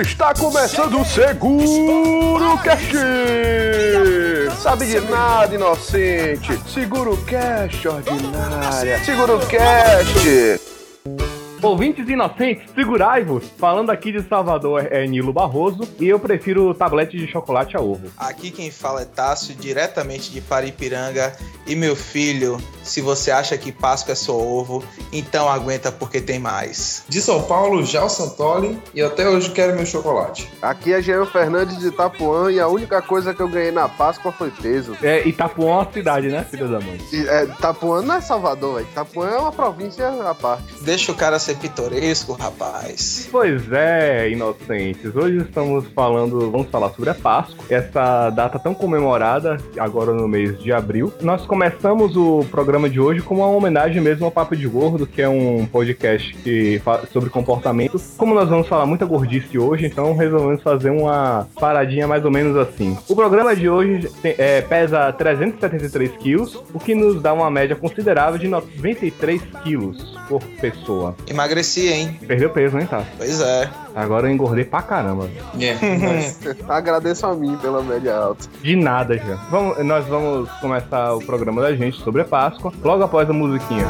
Está começando o Seguro Cash! Sabe de nada, inocente! Seguro Cash, ordinária! Seguro Cash! Ouvintes inocentes, segurai-vos! Falando aqui de Salvador é Nilo Barroso e eu prefiro tablete de chocolate a ovo. Aqui quem fala é Tássio, diretamente de Paripiranga. E meu filho, se você acha que Páscoa é só ovo, então aguenta porque tem mais. De São Paulo, Jal Santoli, e até hoje quero meu chocolate. Aqui é Jean Fernandes de Itapuã e a única coisa que eu ganhei na Páscoa foi peso. É, Itapuã é uma cidade, né, filha da mãe? E, é, Itapuã não é Salvador. Itapuã é uma província à parte. Deixa o cara ser pitoresco, rapaz. Pois é, inocentes. Hoje estamos falando, vamos falar sobre a Páscoa, essa data tão comemorada agora no mês de abril. Nós começamos o programa de hoje como uma homenagem mesmo ao Papo de Gordo, que é um podcast que fala sobre comportamento. Como nós vamos falar muita gordice hoje, então resolvemos fazer uma paradinha mais ou menos assim. O programa de hoje tem- é, pesa 373 quilos, o que nos dá uma média considerável de 93 quilos por pessoa. Emagreci, hein? Perdeu peso, hein, tá? Pois é. Agora eu engordei pra caramba. É, mas- Agradeço a mim pela média alta. De nada, já. Vamos, nós vamos começar o programa da gente sobre a Páscoa, logo após a musiquinha.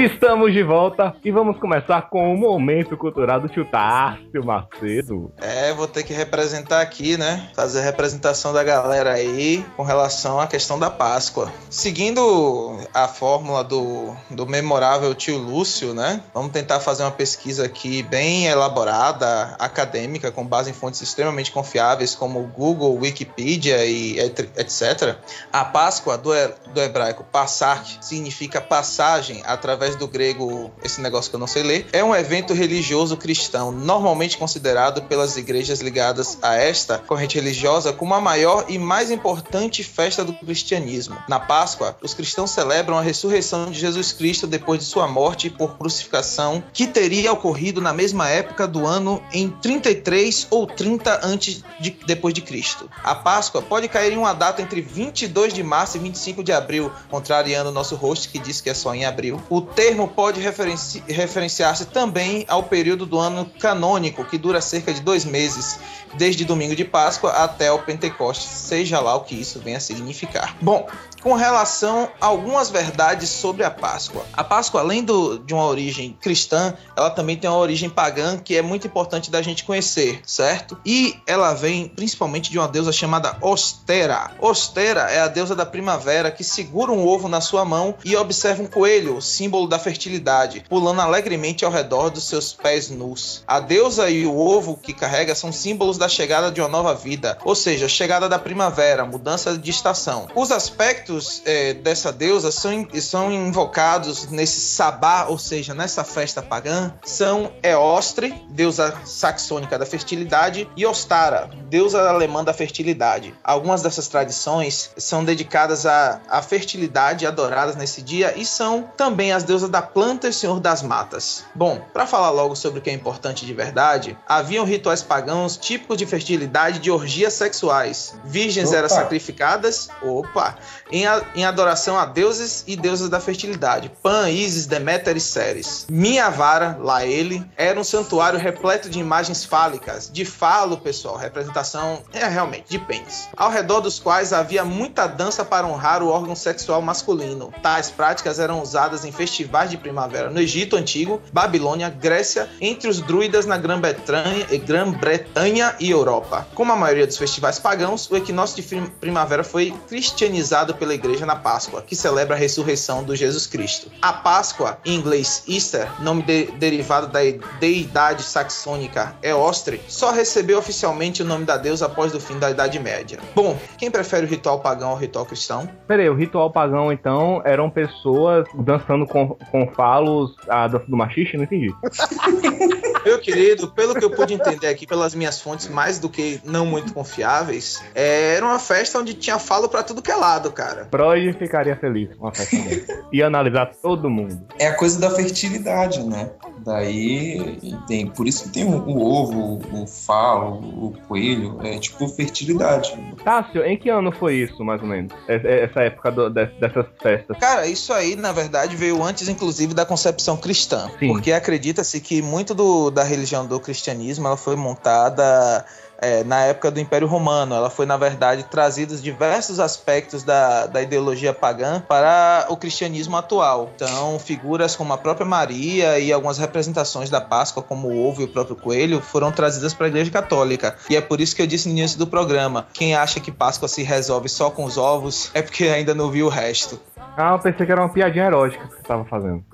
Estamos de volta e vamos começar com o momento cultural do tio Tássio Macedo. É, vou ter que representar aqui, né? Fazer a representação da galera aí com relação à questão da Páscoa. Seguindo a fórmula do, do memorável tio Lúcio, né? Vamos tentar fazer uma pesquisa aqui bem elaborada, acadêmica, com base em fontes extremamente confiáveis como Google, Wikipedia e et- etc. A Páscoa do, do hebraico passar significa passagem através do grego, esse negócio que eu não sei ler, é um evento religioso cristão, normalmente considerado pelas igrejas ligadas a esta corrente religiosa como a maior e mais importante festa do cristianismo. Na Páscoa, os cristãos celebram a ressurreição de Jesus Cristo depois de sua morte por crucificação, que teria ocorrido na mesma época do ano em 33 ou 30 antes de depois de Cristo. A Páscoa pode cair em uma data entre 22 de março e 25 de abril, contrariando nosso host que diz que é só em abril. O termo pode referenci- referenciar-se também ao período do ano canônico, que dura cerca de dois meses, desde domingo de Páscoa até o Pentecostes, seja lá o que isso venha a significar. Bom, com relação a algumas verdades sobre a Páscoa. A Páscoa, além do- de uma origem cristã, ela também tem uma origem pagã que é muito importante da gente conhecer, certo? E ela vem principalmente de uma deusa chamada Ostera. Ostera é a deusa da primavera que segura um ovo na sua mão e observa um coelho, símbolo da fertilidade, pulando alegremente ao redor dos seus pés nus. A deusa e o ovo que carrega são símbolos da chegada de uma nova vida, ou seja, chegada da primavera, mudança de estação. Os aspectos eh, dessa deusa são, são invocados nesse sabá, ou seja, nessa festa pagã, são Eostre, deusa saxônica da fertilidade, e Ostara, deusa alemã da fertilidade. Algumas dessas tradições são dedicadas à, à fertilidade adoradas nesse dia e são também as deusas da planta e senhor das matas. Bom, para falar logo sobre o que é importante de verdade, haviam rituais pagãos típicos de fertilidade de orgias sexuais. Virgens Opa. eram sacrificadas, opa, em, a- em adoração a deuses e deusas da fertilidade. Pan, Isis, Deméter e Ceres. Minha vara, lá ele, era um santuário repleto de imagens fálicas. De falo, pessoal, representação é realmente de pênis. Ao redor dos quais havia muita dança para honrar o órgão sexual masculino. Tais práticas eram usadas em festivais de primavera no Egito Antigo, Babilônia, Grécia, entre os druidas na Grã-Bretanha Grã-Bretanha e Europa. Como a maioria dos festivais pagãos, o equinócio de primavera foi cristianizado pela igreja na Páscoa, que celebra a ressurreição do Jesus Cristo. A Páscoa, em inglês Easter, nome de- derivado da deidade saxônica Eostre, só recebeu oficialmente o nome da deusa após o fim da Idade Média. Bom, quem prefere o ritual pagão ao ritual cristão? Peraí, o ritual pagão, então, eram pessoas dançando com, com falos a dança do machiste? Não entendi. Meu querido, pelo que eu pude entender aqui pelas minhas fontes mais do que não muito confiáveis, é, era uma festa onde tinha falo pra tudo que é lado, cara. Freud ficaria feliz com uma festa dessa. Ia analisar todo mundo. É a coisa da fertilidade, né? Daí tem, por isso que tem o, o ovo, o falo, o coelho, é tipo fertilidade. Tássio, em que ano foi isso, mais ou menos? Es- Essa época do- des- dessas festas? Cara, isso aí, na verdade, veio antes, inclusive, da concepção cristã. Sim. Porque acredita-se que muito do- da religião do cristianismo ela foi montada é, na época do Império Romano. Ela foi, na verdade, trazidos diversos aspectos da, da ideologia pagã para o cristianismo atual. Então, figuras como a própria Maria e algumas representações da Páscoa, como o ovo e o próprio coelho, foram trazidas para a Igreja Católica. E é por isso que eu disse no início do programa: quem acha que Páscoa se resolve só com os ovos é porque ainda não viu o resto. Ah, eu pensei que era uma piadinha erótica que você tava fazendo.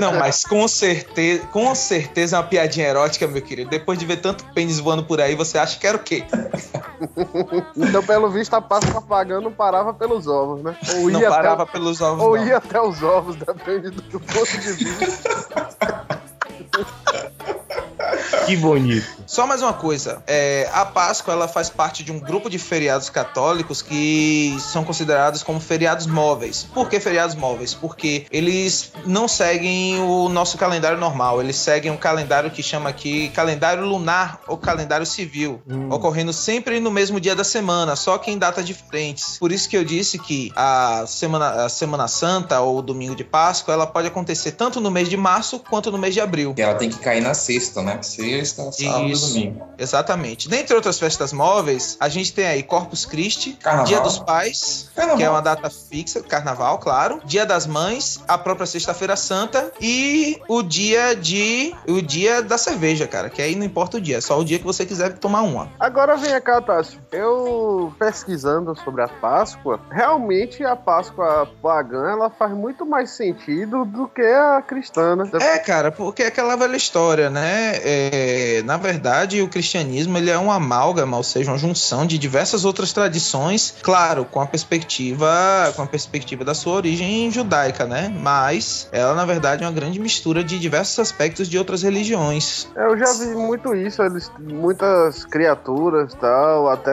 Não, mas com certeza, com certeza é uma piadinha erótica, meu querido. Depois de ver tanto pênis voando por aí, você acha que era o quê? Então, pelo visto, a Páscoa pagã não parava pelos ovos, né? Ou Não ia, parava até, pelos ovos, ou não. ia até os ovos, depende do ponto de vista. Que bonito. Só mais uma coisa, é, a Páscoa ela faz parte de um grupo de feriados católicos que são considerados como feriados móveis. Por que feriados móveis? Porque eles não seguem o nosso calendário normal, eles seguem um calendário que chama aqui calendário lunar ou calendário civil, ocorrendo sempre no mesmo dia da semana, só que em datas diferentes. Por isso que eu disse que a semana, a semana Santa ou o domingo de Páscoa ela pode acontecer tanto no mês de março quanto no mês de abril. E ela tem que cair na sexta, né? Sexta, sábado e Isso. domingo. Exatamente. Dentre outras festas móveis, a gente tem aí Corpus Christi, Carnaval. Dia dos Pais, Carnaval. que é uma data fixa, carnaval, claro, Dia das Mães, a própria Sexta-feira Santa e o dia de o dia da cerveja, cara, que aí não importa o dia, é só o dia que você quiser tomar uma. Agora vem cá, Tássio. Eu pesquisando sobre a Páscoa, realmente a Páscoa pagã ela faz muito mais sentido do que a cristã, né? É, cara, porque é aquela velha história, né? É, na verdade, o cristianismo ele é uma amálgama, ou seja, uma junção de diversas outras tradições, claro, com a perspectiva, com a perspectiva da sua origem judaica, né? Mas ela, na verdade, é uma grande mistura de diversos aspectos de outras religiões. Eu já vi muito isso, eles, muitas criaturas tal, até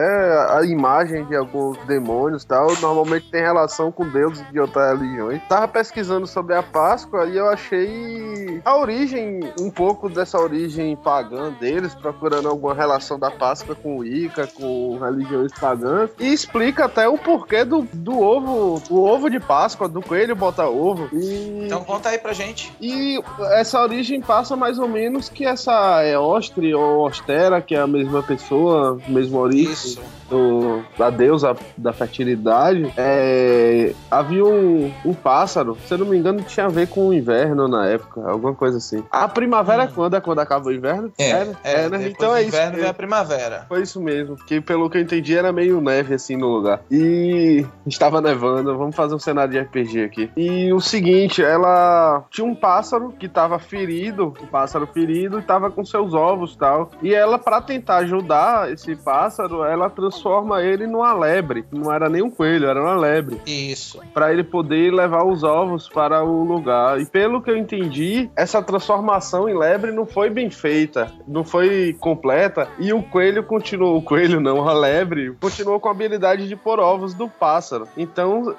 a imagem de alguns demônios tal, normalmente tem relação com deuses de outras religiões. Tava pesquisando sobre a Páscoa e eu achei a origem, um pouco dessa origem pagã deles, procurando alguma relação da Páscoa com o Ica, com religiões pagãs, e explica até o porquê do, do ovo, o ovo de Páscoa, do coelho botar ovo. E Então conta aí pra gente. e essa origem passa mais ou menos que essa Eostre ou Ostera, que é a mesma pessoa, mesma origem Isso. Do, da deusa da fertilidade. É, havia um, um pássaro, se eu não me engano, tinha a ver com o inverno na época, alguma coisa assim. A primavera é quando? É quando acaba o inverno? É. né? É, né? depois Então do é isso. inverno vem a primavera. Foi isso mesmo, que pelo que eu entendi era meio neve assim no lugar. E estava nevando, vamos fazer um cenário de RPG aqui. E o seguinte, ela tinha um pássaro que estava ferido, um pássaro ferido, e estava com seus ovos e tal. E ela, para tentar ajudar esse pássaro, ela transforma ele numa lebre. Não era nem um coelho, era uma lebre Isso. para ele poder levar os ovos para o lugar. E pelo que eu entendi, essa transformação em lebre não foi bem feita, não foi completa. E o coelho continuou, o coelho não, a lebre continuou com a habilidade de pôr ovos do pássaro. Então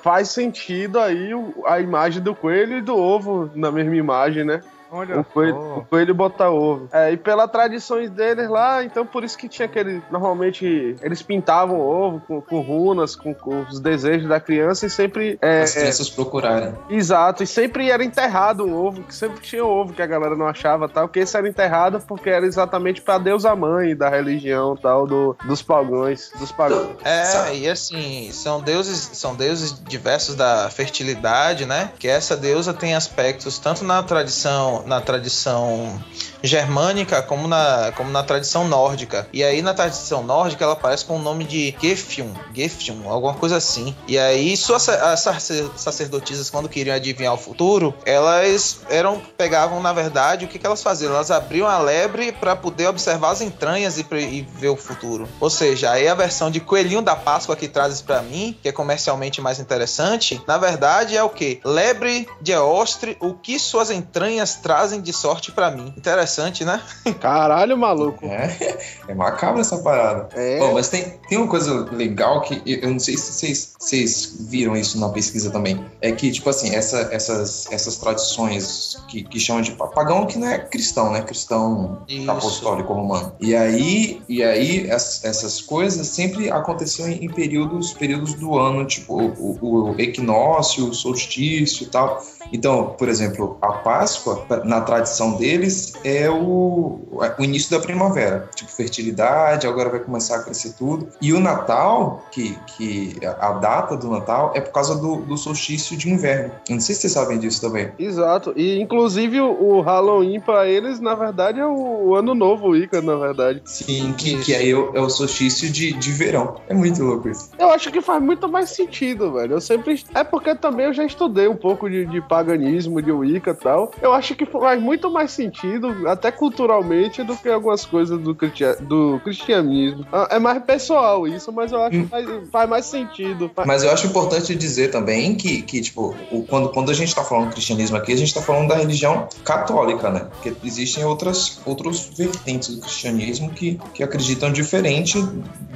faz sentido aí a imagem do coelho e do ovo na mesma imagem, né? Olha O coelho, só. o coelho bota ovo. É, e pelas tradições deles lá, então por isso que tinha aquele. Normalmente eles pintavam o ovo com, com runas, com, com os desejos da criança e sempre. É, As crianças procurarem. Exato, e sempre era enterrado o ovo, que sempre tinha ovo que a galera não achava tal, que esse era enterrado porque era exatamente pra deusa mãe da religião tal, do, dos pagãos, dos pagãos. É, e assim, são deuses, são deuses diversos da fertilidade, né? Que essa deusa tem aspectos tanto na tradição, na tradição germânica como na, como na tradição nórdica. E aí na tradição nórdica ela aparece com o nome de Gefjun, Gefjun, alguma coisa assim. E aí suas as sacer- sacerdotisas quando queriam adivinhar o futuro, elas eram pegavam na verdade o que, que elas faziam? Elas abriam a lebre para poder observar as entranhas e, e ver o futuro. Ou seja, aí a versão de coelhinho da Páscoa que trazes para mim, que é comercialmente mais interessante, na verdade é o que? Lebre de Eostre, o que suas entranhas trazem trazem de sorte pra mim. Interessante, né? Caralho, maluco. É, é macabro essa parada. É. Bom, mas tem, tem uma coisa legal que eu eu não sei se vocês, vocês viram isso na pesquisa também. É que, tipo assim, essa- essas, essas tradições que, que chamam de pa- pagão, que não é cristão, né? Cristão Isso. apostólico romano. E aí, e aí es- essas coisas sempre aconteciam em, em períodos, períodos do ano, tipo o, o- o equinócio, o solstício e tal. Então, por exemplo, a Páscoa, na tradição deles, é o, o início da primavera. Tipo, fertilidade, agora vai começar a crescer tudo. E o Natal, que, que a data do Natal é por causa do, do solstício de inverno. Eu não sei se vocês sabem disso também. Exato. E inclusive o, Halloween pra eles, na verdade, é o, ano novo, o Ica, na verdade. Sim, que, que aí é o, é o solstício de, de verão. É muito louco isso. Eu acho que faz muito mais sentido, velho. Eu sempre. É porque também eu já estudei um pouco de, de paganismo, de Wicca e tal. Eu acho que faz muito mais sentido, até culturalmente, do que algumas coisas do, do cristianismo. Ah, É mais pessoal isso, mas eu acho Hum. que faz, faz mais sentido. Faz- Mas eu acho importante dizer também que, que tipo, o- quando, quando a gente tá falando cristianismo aqui, a gente tá falando da religião católica, né? Porque existem outras, outros vertentes do cristianismo que, que acreditam diferente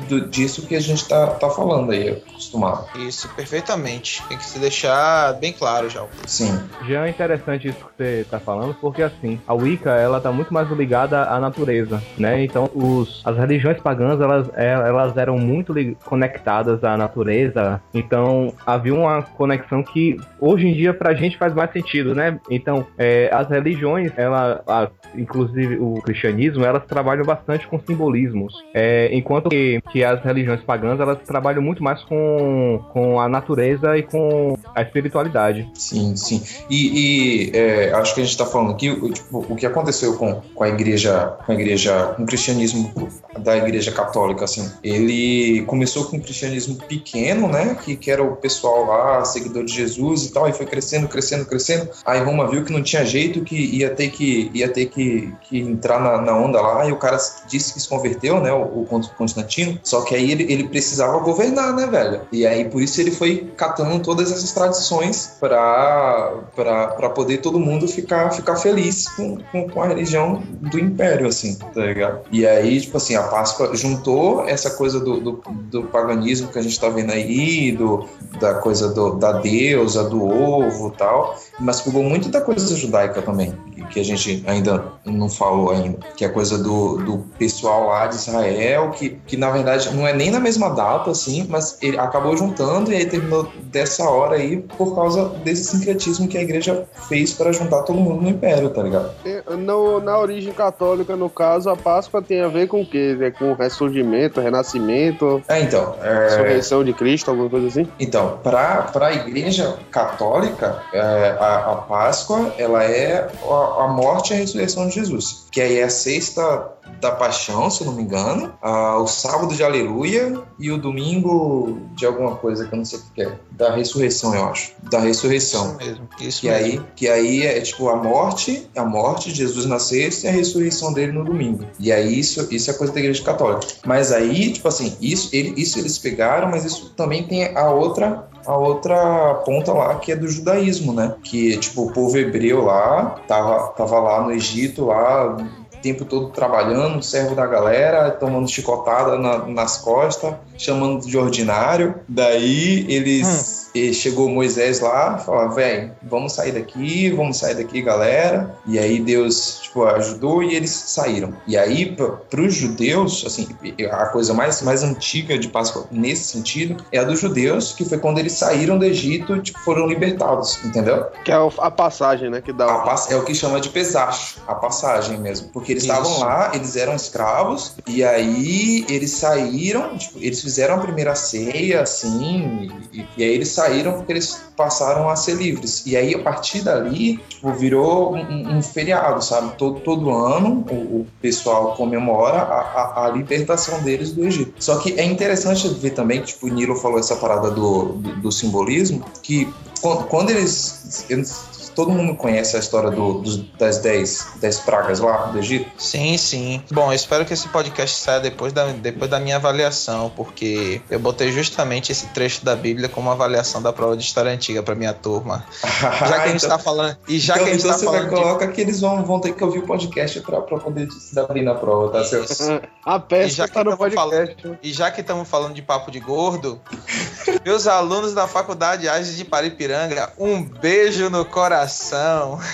do- disso que a gente tá, tá falando aí, acostumado. Isso, perfeitamente. Tem que se deixar bem claro já. Sim. Já é interessante isso que você tá falando, porque assim, a Wicca, ela tá muito mais ligada à natureza, né? Então, os, as religiões pagãs, elas, é- elas eram muito conectadas à natureza, então havia uma conexão que hoje em dia pra gente faz mais sentido, né? Então, é, as religiões, ela, a- inclusive o cristianismo, elas trabalham bastante com simbolismos, é, enquanto que, que as religiões pagãs, elas trabalham muito mais com, com a natureza e com a espiritualidade. Sim, sim. E, e, é, acho que a gente está falando aqui, o, tipo, o que aconteceu com, com a igreja, com a igreja, com o cristianismo da igreja católica, assim, ele começou com um cristianismo pequeno, né, que, que era o pessoal lá, seguidor de Jesus e tal, e foi crescendo, crescendo, crescendo. Aí Roma viu que não tinha jeito, que ia ter que, ia ter que, que entrar na, na onda lá, e o cara disse que se converteu, né, o, o Constantino, só que aí ele, ele precisava governar, né, velho? E aí por isso ele foi catando todas essas tradições pra poder todo mundo ficar, ficar feliz com, com, com a religião do império, assim, tá ligado? E aí, tipo assim, a Páscoa juntou essa coisa do, do, do paganismo que a gente tá vendo aí, do, da coisa do, da deusa, do ovo tal, mas pegou muito da coisa judaica também, que a gente ainda não falou ainda, que é a coisa do, do pessoal lá de Israel, que, que na verdade não é nem na mesma data, assim, mas ele acabou juntando e aí terminou dessa hora aí por causa desse sincretismo que a igreja fez para juntar todo mundo no império, tá ligado? Tem- No, na origem católica, no caso, a Páscoa tem a ver com o quê? É com ressurgimento, renascimento, É, então, é, ressurreição de Cristo, alguma coisa assim? Então, para a Igreja Católica, é, a, a Páscoa ela é a, a morte e a ressurreição de Jesus, que aí é a sexta da Paixão, se não me engano, o sábado de Aleluia e o domingo de alguma coisa que eu não sei o que é, da ressurreição, eu acho, da ressurreição. Isso mesmo. Isso Que mesmo. aí, que aí é tipo a morte, a morte de Jesus na sexta e a ressurreição dele no domingo. E aí isso, isso é coisa da igreja católica. Mas aí, tipo assim, isso, ele, isso eles pegaram, mas isso também tem a outra a outra ponta lá que é do judaísmo, né? Que tipo o povo hebreu lá tava, tava lá no Egito lá tempo todo trabalhando, servo da galera, tomando chicotada na- nas costas, chamando de ordinário. Daí eles e chegou Moisés lá, falou: "Velho, vamos sair daqui, vamos sair daqui, galera". E aí Deus tipo ajudou e eles saíram. E aí para os judeus, assim, a coisa mais mais antiga de Páscoa nesse sentido é a dos judeus, que foi quando eles saíram do Egito, tipo, foram libertados, entendeu? Que é a passagem, né? Que dá. pass- é o que chama de pesacho, a passagem mesmo. Porque eles estavam lá, eles eram escravos, e aí eles saíram, tipo, eles fizeram a primeira ceia, assim, e, e aí eles saíram porque eles passaram a ser livres. E aí, a partir dali, tipo, virou um, um feriado, sabe? Todo, todo ano o, o pessoal comemora a, a- a libertação deles do Egito. Só que é interessante ver também, tipo, o Nilo falou essa parada do, do, do simbolismo, que quando, quando eles. não- todo mundo conhece a história do- dos- das 10 dez pragas lá do Egito? Sim, sim. Bom, eu espero que esse podcast saia depois da, depois da minha avaliação, porque eu botei justamente esse trecho da Bíblia como avaliação da prova de história antiga para minha turma. Já que a gente Então- tá falando. E já então, que a gente então tá você vai falando de colocar que eles vão, vão ter que ouvir o podcast pra, pra poder se dar bem na prova, tá, Celso? A E já pesca que tá no podcast. E já que estamos falando de papo de gordo, meus alunos da Faculdade Agis de Paripiranga, um beijo no coração coração.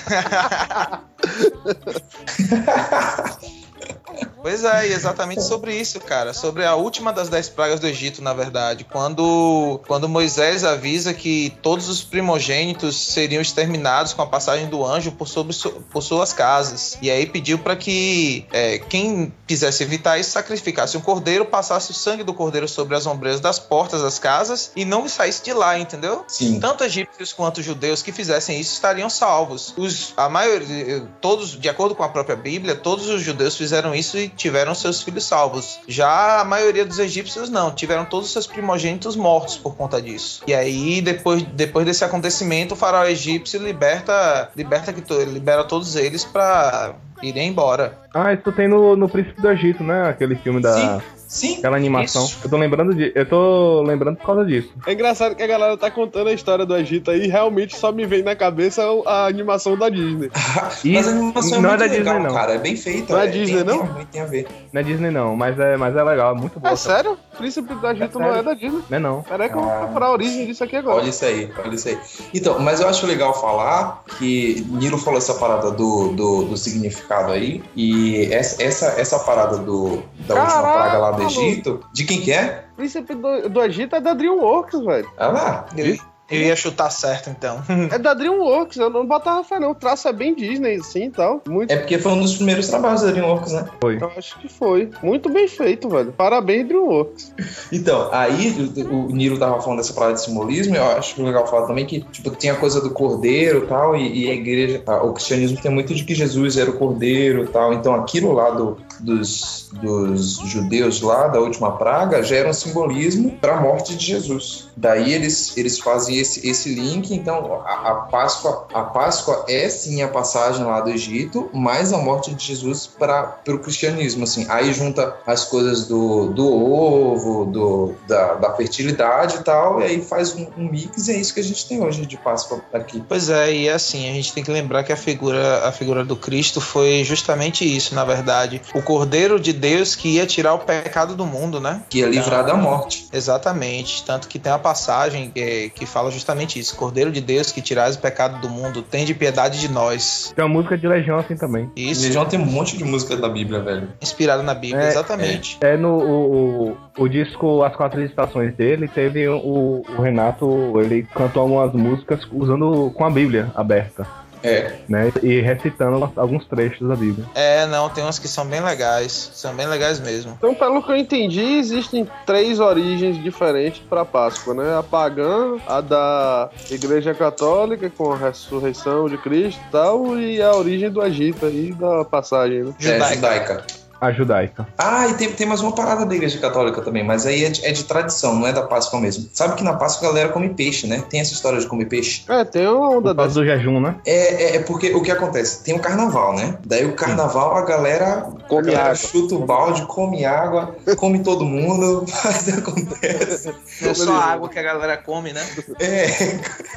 Pois é, e exatamente sobre isso, cara. Sobre a última das dez pragas do Egito, na verdade. Quando, quando Moisés avisa que todos os primogênitos seriam exterminados com a passagem do anjo por, sobre por suas casas. E aí pediu para que é, quem quisesse evitar isso sacrificasse um cordeiro, passasse o sangue do cordeiro sobre as ombreiras das portas das casas e não saísse de lá, entendeu? Sim. Tanto egípcios quanto judeus que fizessem isso estariam salvos. Os, a maioria, todos, de acordo com a própria Bíblia, todos os judeus fizeram isso e tiveram seus filhos salvos. Já a maioria dos egípcios não, tiveram todos os seus primogênitos mortos por conta disso. E aí, depois, depois desse acontecimento, o faraó egípcio liberta, liberta libera todos eles para irem embora. Ah, isso tem no, no Príncipe do Egito, né? Aquele filme da. Sim, sim. Aquela animação. Isso. Eu tô lembrando de. Eu tô lembrando por causa disso. É engraçado que a galera tá contando a história do Egito aí e realmente só me vem na cabeça a animação da Disney. E Mas a animação é não é muito da legal, Disney, não. cara. É bem feita. Não é tem- Disney, não? Tem, tem a ver. Não é Disney, não, mas é, mas é legal, é muito boa. É sério? Príncipe do Egito É não é da Disney. Não é não. Peraí que eu vou Ah. procurar a origem disso aqui agora. Olha isso aí, olha isso aí. Então, mas eu acho legal falar que Nilo falou essa parada do, do, do significado aí, e essa, essa, essa parada do, da última Caraca, praga lá do maluco. Egito, de quem que é? Príncipe do, do Egito é da DreamWorks, velho. Ah lá, Eu, eu ia chutar certo, então. É da DreamWorks, eu não botava fé não. O traço é bem Disney, assim e tal. Muito, É porque foi um dos primeiros trabalhos da DreamWorks, né? eu acho que foi. Muito bem feito, velho. Parabéns, DreamWorks. Então, aí o, o Nilo tava falando dessa parada de simbolismo, e eu acho legal falar também que, tipo, tinha a coisa do cordeiro e tal, e, e a igreja, o cristianismo tem muito de que Jesus era o cordeiro e tal, então aquilo lá do- dos, dos judeus lá, da última praga, era um simbolismo para a morte de Jesus. Daí eles, eles fazem esse, esse link, então a, a Páscoa, a Páscoa é sim a passagem lá do Egito, mas a morte de Jesus para o cristianismo, assim. Aí junta as coisas do, do ovo, do, da, da fertilidade e tal, e aí faz um, um mix, e é isso que a gente tem hoje de Páscoa aqui. Pois é, e assim, a gente tem que lembrar que a figura, a figura do Cristo foi justamente isso, na verdade. O Cordeiro de Deus que ia tirar o pecado do mundo, né? Que é livrar da morte. Exatamente. Tanto que tem a passagem que, que fala justamente isso. Cordeiro de Deus que tirais o pecado do mundo, tem de piedade de nós. Tem uma música de Legião assim também. Isso, Legião tem um monte de música da Bíblia, velho. inspirado na Bíblia, É, exatamente. É no o, o, o disco As Quatro Estações dele, teve o, o Renato, ele cantou algumas músicas usando com a Bíblia aberta, É, né? E recitando alguns trechos da Bíblia. É, não, tem umas que são bem legais. São bem legais mesmo. Então, pelo que eu entendi, existem três origens diferentes para Páscoa, né? A pagã, a da Igreja Católica com a ressurreição de Cristo e tal, e a origem do Egito aí da passagem, né? é Judaica. A judaica. Ah, e tem, tem mais uma parada da igreja católica também, mas aí é de, é de tradição, não é da Páscoa mesmo. Sabe que na Páscoa a galera come peixe, né? Tem essa história de comer peixe. É, tem uma onda Por do jejum, né? É, é, é porque o que acontece? Tem o carnaval, né? Daí o carnaval a galera, Come a galera água. chuta o balde, come água, come todo mundo, mas acontece. Não é só a água que a galera come, né? É.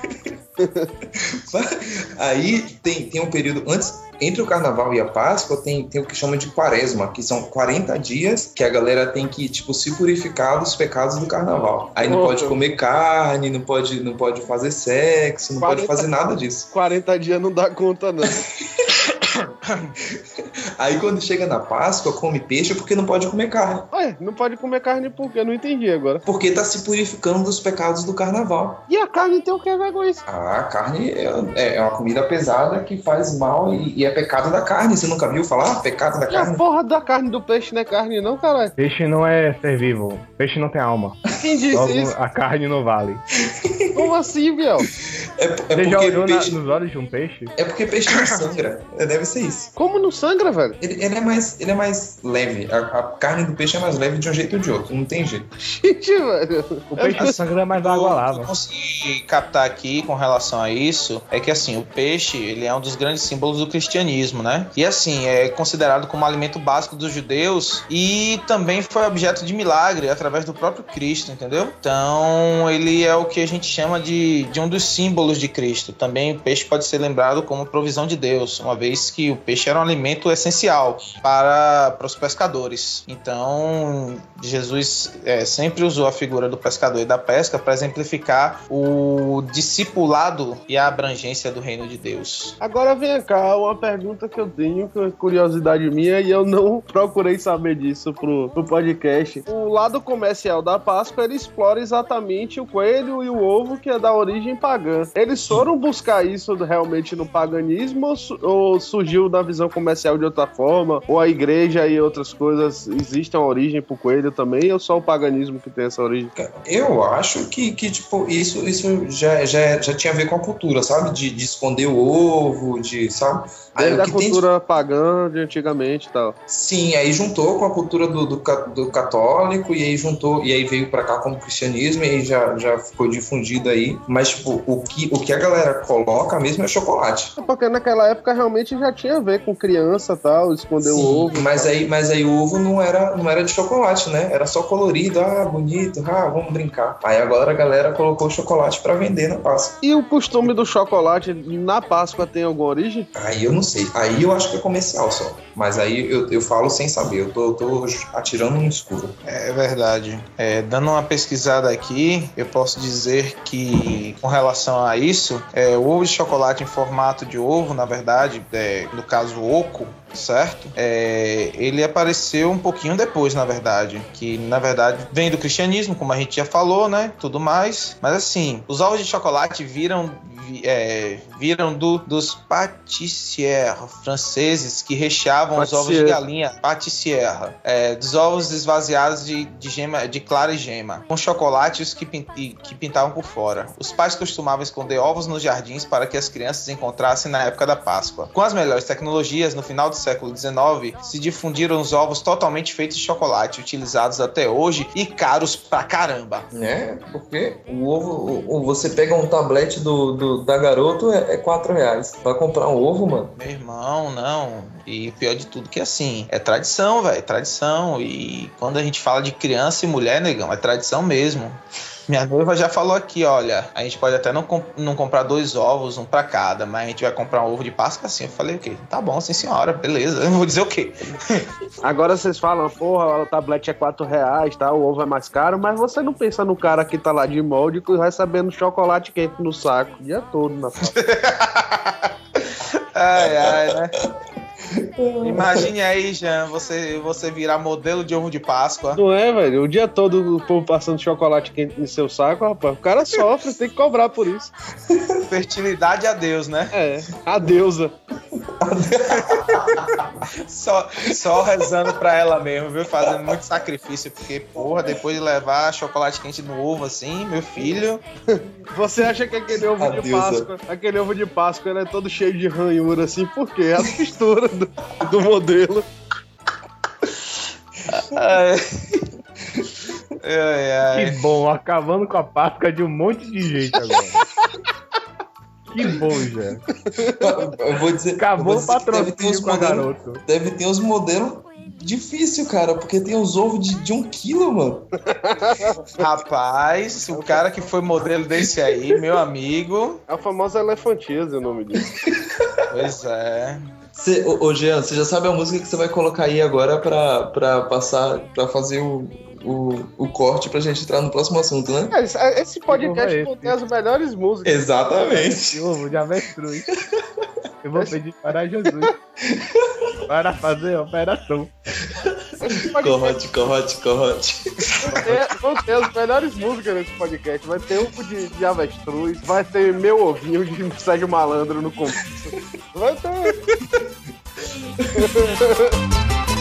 Aí tem, tem um período antes, entre o carnaval e a Páscoa, tem, tem o que chama de quaresma, que são 40 dias que a galera tem que, tipo, se purificar dos pecados do carnaval. Aí não pode comer carne, não pode, não pode fazer sexo, não pode 40 fazer nada disso. 40 dias não dá conta, não. Aí quando chega na Páscoa, come peixe porque não pode comer carne. Ué, não pode comer carne por quê? Eu não entendi agora. Porque tá se purificando dos pecados do carnaval. E a carne tem o que a ver com isso? Ah, a carne é, é uma comida pesada que faz mal e, e é pecado da carne. Você nunca viu falar? Pecado da E a carne? porra da carne do peixe não é carne, não, caralho? Peixe não é ser vivo. Peixe não tem alma. Quem disse Logo, isso? a carne não vale. Como assim, Biel? É, é Você já porque olhou na- peixe, nos olhos de um peixe? é porque peixe não sangra. É, Deve ser isso. Como não sangra, velho? Ele, ele é, mais, ele é mais leve. A, a carne do peixe é mais leve de um jeito ou de outro. Não tem jeito. Gente, velho. O peixe sangra mais da água O que eu lava. consegui captar aqui com relação a isso é que assim, o peixe, ele é um dos grandes símbolos do cristianismo, né? E assim, é considerado como alimento básico dos judeus e também foi objeto de milagre através do próprio Cristo, entendeu? Então, ele é o que a gente chama de, de um dos símbolos de Cristo. Também o peixe pode ser lembrado como provisão de Deus, uma vez que o peixe era um alimento essencial para, para os pescadores. Então, Jesus é, sempre usou a figura do pescador e da pesca para exemplificar o discipulado e a abrangência do reino de Deus. Agora vem cá, uma pergunta que eu tenho, que é curiosidade minha, e eu não procurei saber disso pro, pro podcast. O lado comercial da Páscoa, ele explora exatamente o coelho e o ovo, que é da origem pagã. Eles foram buscar isso realmente no paganismo ou, su- ou surgiu da visão comercial de outra forma? Ou a igreja e outras coisas existem uma origem pro coelho também, ou só o paganismo que tem essa origem? Eu acho que, que tipo, isso, isso já, já, já tinha a ver com a cultura, sabe? De, de esconder o ovo, de, sabe? Aí, Desde o a que tem cultura pagã de antigamente e tal. Sim, aí juntou com a cultura do, do, do católico, e aí juntou, e aí veio pra cá como cristianismo, e aí já, já ficou difundido aí. Mas, tipo, o que, o que a galera coloca mesmo é chocolate. É Porque naquela época realmente já tinha a ver com criança e tal, esconder o Sim, ovo. mas aí, mas aí o ovo não era, não era de chocolate, né? Era só colorido, ah, bonito, ah, vamos brincar. Aí agora a galera colocou chocolate pra vender na Páscoa. E o costume do chocolate na Páscoa tem alguma origem? Aí eu não sei. Aí eu acho que é comercial só. Mas aí eu, eu falo sem saber. Eu tô, eu tô atirando no escuro. É verdade. É, dando uma pesquisada aqui, eu posso dizer que, com relação a isso, é, o ovo de chocolate em formato de ovo, na verdade, é, no caso oco, certo? É, ele apareceu um pouquinho depois, na verdade, que na verdade vem do cristianismo, como a gente já falou, né? Tudo mais. Mas assim, os ovos de chocolate viram vi- é, viram do, dos pâtissières franceses que recheavam os ovos de galinha, pâtissière, é, dos ovos esvaziados de, de gema, de clara e gema, com chocolates que, que pintavam por fora. Os pais costumavam esconder ovos nos jardins para que as crianças encontrassem na época da Páscoa. Com as melhores tecnologias, no final do século XIX, se difundiram os ovos totalmente feitos de chocolate, utilizados até hoje e caros pra caramba. Né? Porque o ovo, o- você pega um tablete do, do- da garoto, é, é 4 reais. Vai comprar um ovo, mano. Meu irmão, não. E o pior de tudo que assim, é tradição, velho, tradição. E quando a gente fala de criança e mulher, negão, é tradição mesmo. Minha noiva já falou aqui, olha, a gente pode até não, com- não comprar dois ovos, um pra cada, mas a gente vai comprar um ovo de Páscoa assim. Eu falei, o quê? Tá bom, sim senhora, beleza. Eu vou dizer o quê? Agora vocês falam, porra, o tablete é 4 reais, tá? O ovo é mais caro, mas você não pensa no cara que tá lá de molde recebendo chocolate quente no saco o dia todo na. Ai, ai, né? Imagine aí, Jean, você, você virar modelo de ovo de Páscoa. Não é, velho? O dia todo o povo passando chocolate quente no seu saco, rapaz. O cara sofre, tem que cobrar por isso. Fertilidade a Deus, né? É, a deusa. Só, só rezando pra ela mesmo, viu? Fazendo muito sacrifício, porque, porra, depois de levar chocolate quente no ovo assim, meu filho. Você acha que aquele ovo A de deusa. Páscoa, aquele ovo de Páscoa, ele é todo cheio de ranhura assim, por quê? A textura do, do modelo. Ai, ai, ai. Que bom, acabando com a Páscoa de um monte de gente agora. Que bom, já. Eu vou dizer. Acabou vou o que deve ter patrocínio uns com a modelos. garoto. Deve ter uns modelos difícil, cara, porque tem os ovos de, de um quilo, mano. Rapaz, o cara que foi modelo desse aí, meu amigo. É a famosa elefantias, o nome disso. Pois é. Cê, ô, ô, Jean, você já sabe a música que você vai colocar aí agora pra, pra passar, pra fazer o, o, o corte pra gente entrar no próximo assunto, né? É, esse- Esse podcast esse? contém as melhores músicas. Exatamente. Ovo de avestruz. Eu vou pedir para Jesus para fazer a operação. Corrote, corrote, corrote. contém- contém as melhores músicas nesse podcast. Vai ter ovo de, de avestruz, vai ter meu ovinho de Sérgio Malandro no começo. Vai ter.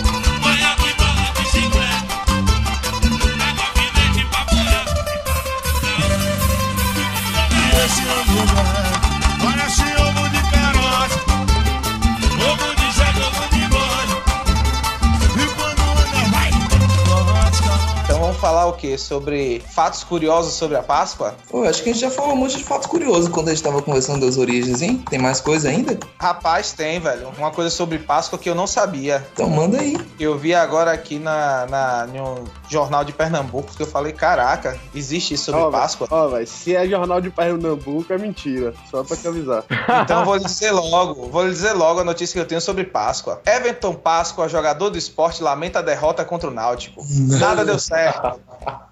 falar o quê? Sobre fatos curiosos sobre a Páscoa? Pô, acho que a gente já falou um monte de fatos curiosos quando a gente tava conversando das origens, hein? Tem mais coisa ainda? Rapaz, tem, velho. Uma coisa sobre Páscoa que eu não sabia. Então manda aí. Eu vi agora aqui na, na, um jornal de Pernambuco que eu falei, caraca, existe isso sobre Ó, Páscoa? Ó, velho, se é jornal de Pernambuco, é mentira. Só pra te avisar. Então eu vou lhe dizer logo, vou lhe dizer logo a notícia que eu tenho sobre Páscoa. Everton Páscoa, jogador do esporte, lamenta a derrota contra o Náutico. Nada deu certo.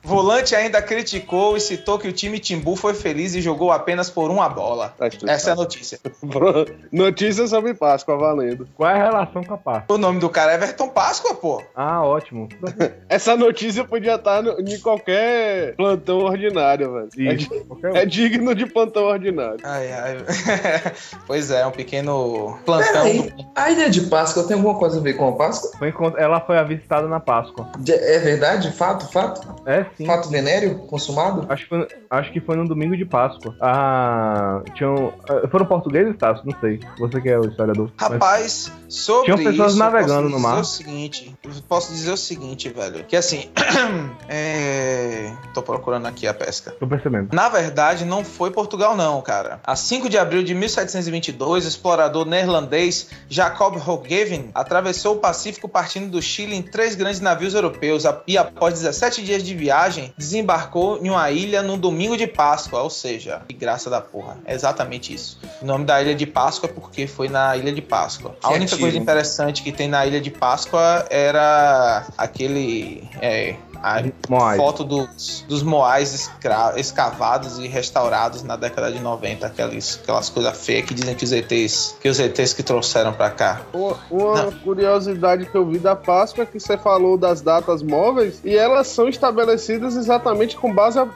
Volante ainda criticou e citou que o time Timbu foi feliz e jogou apenas por uma bola. Tá. Essa é a notícia. Notícia sobre Páscoa, valendo. Qual é a relação com a Páscoa? O nome do cara é Everton Páscoa, pô. Ah, ótimo. Essa notícia podia estar no- em qualquer plantão ordinário, velho. É, di- um. é digno de plantão ordinário. Ai, ai. pois é, um pequeno plantão. A Ilha de Páscoa tem alguma coisa a ver com a Páscoa? Foi enquanto- Ela foi avistada na Páscoa. De- É verdade? Fato? Fato? É sim. Fato venéreo? Consumado? Acho que, foi, acho que foi no domingo de Páscoa. Ah, tinham, ah, foram portugueses, Tasso? Não sei. Você que é o historiador. Mas- Rapaz, sobre Tinham pessoas isso, navegando no mar. o seguinte, posso dizer o seguinte, velho, que assim, é... tô procurando aqui a pesca. Tô percebendo. Na verdade, não foi Portugal não, cara. A 5 de abril de 1722, o explorador neerlandês Jacob Roggeveen atravessou o Pacífico partindo do Chile em três grandes navios europeus e após 17 dias de viagem, desembarcou em uma ilha no domingo de Páscoa, ou seja, que graça da porra. É exatamente isso. O nome da ilha de Páscoa é porque foi na ilha de Páscoa. A Que única coisa interessante que tem na ilha de Páscoa era aquele... É, a Moai. foto dos, dos moais escra- escavados e restaurados na década de 90, aquelas, aquelas coisas feias que dizem que os ETs, que os ETs que trouxeram pra cá. Uma, uma curiosidade que eu vi da Páscoa é que você falou das datas móveis e elas são estabelecidas exatamente com base a-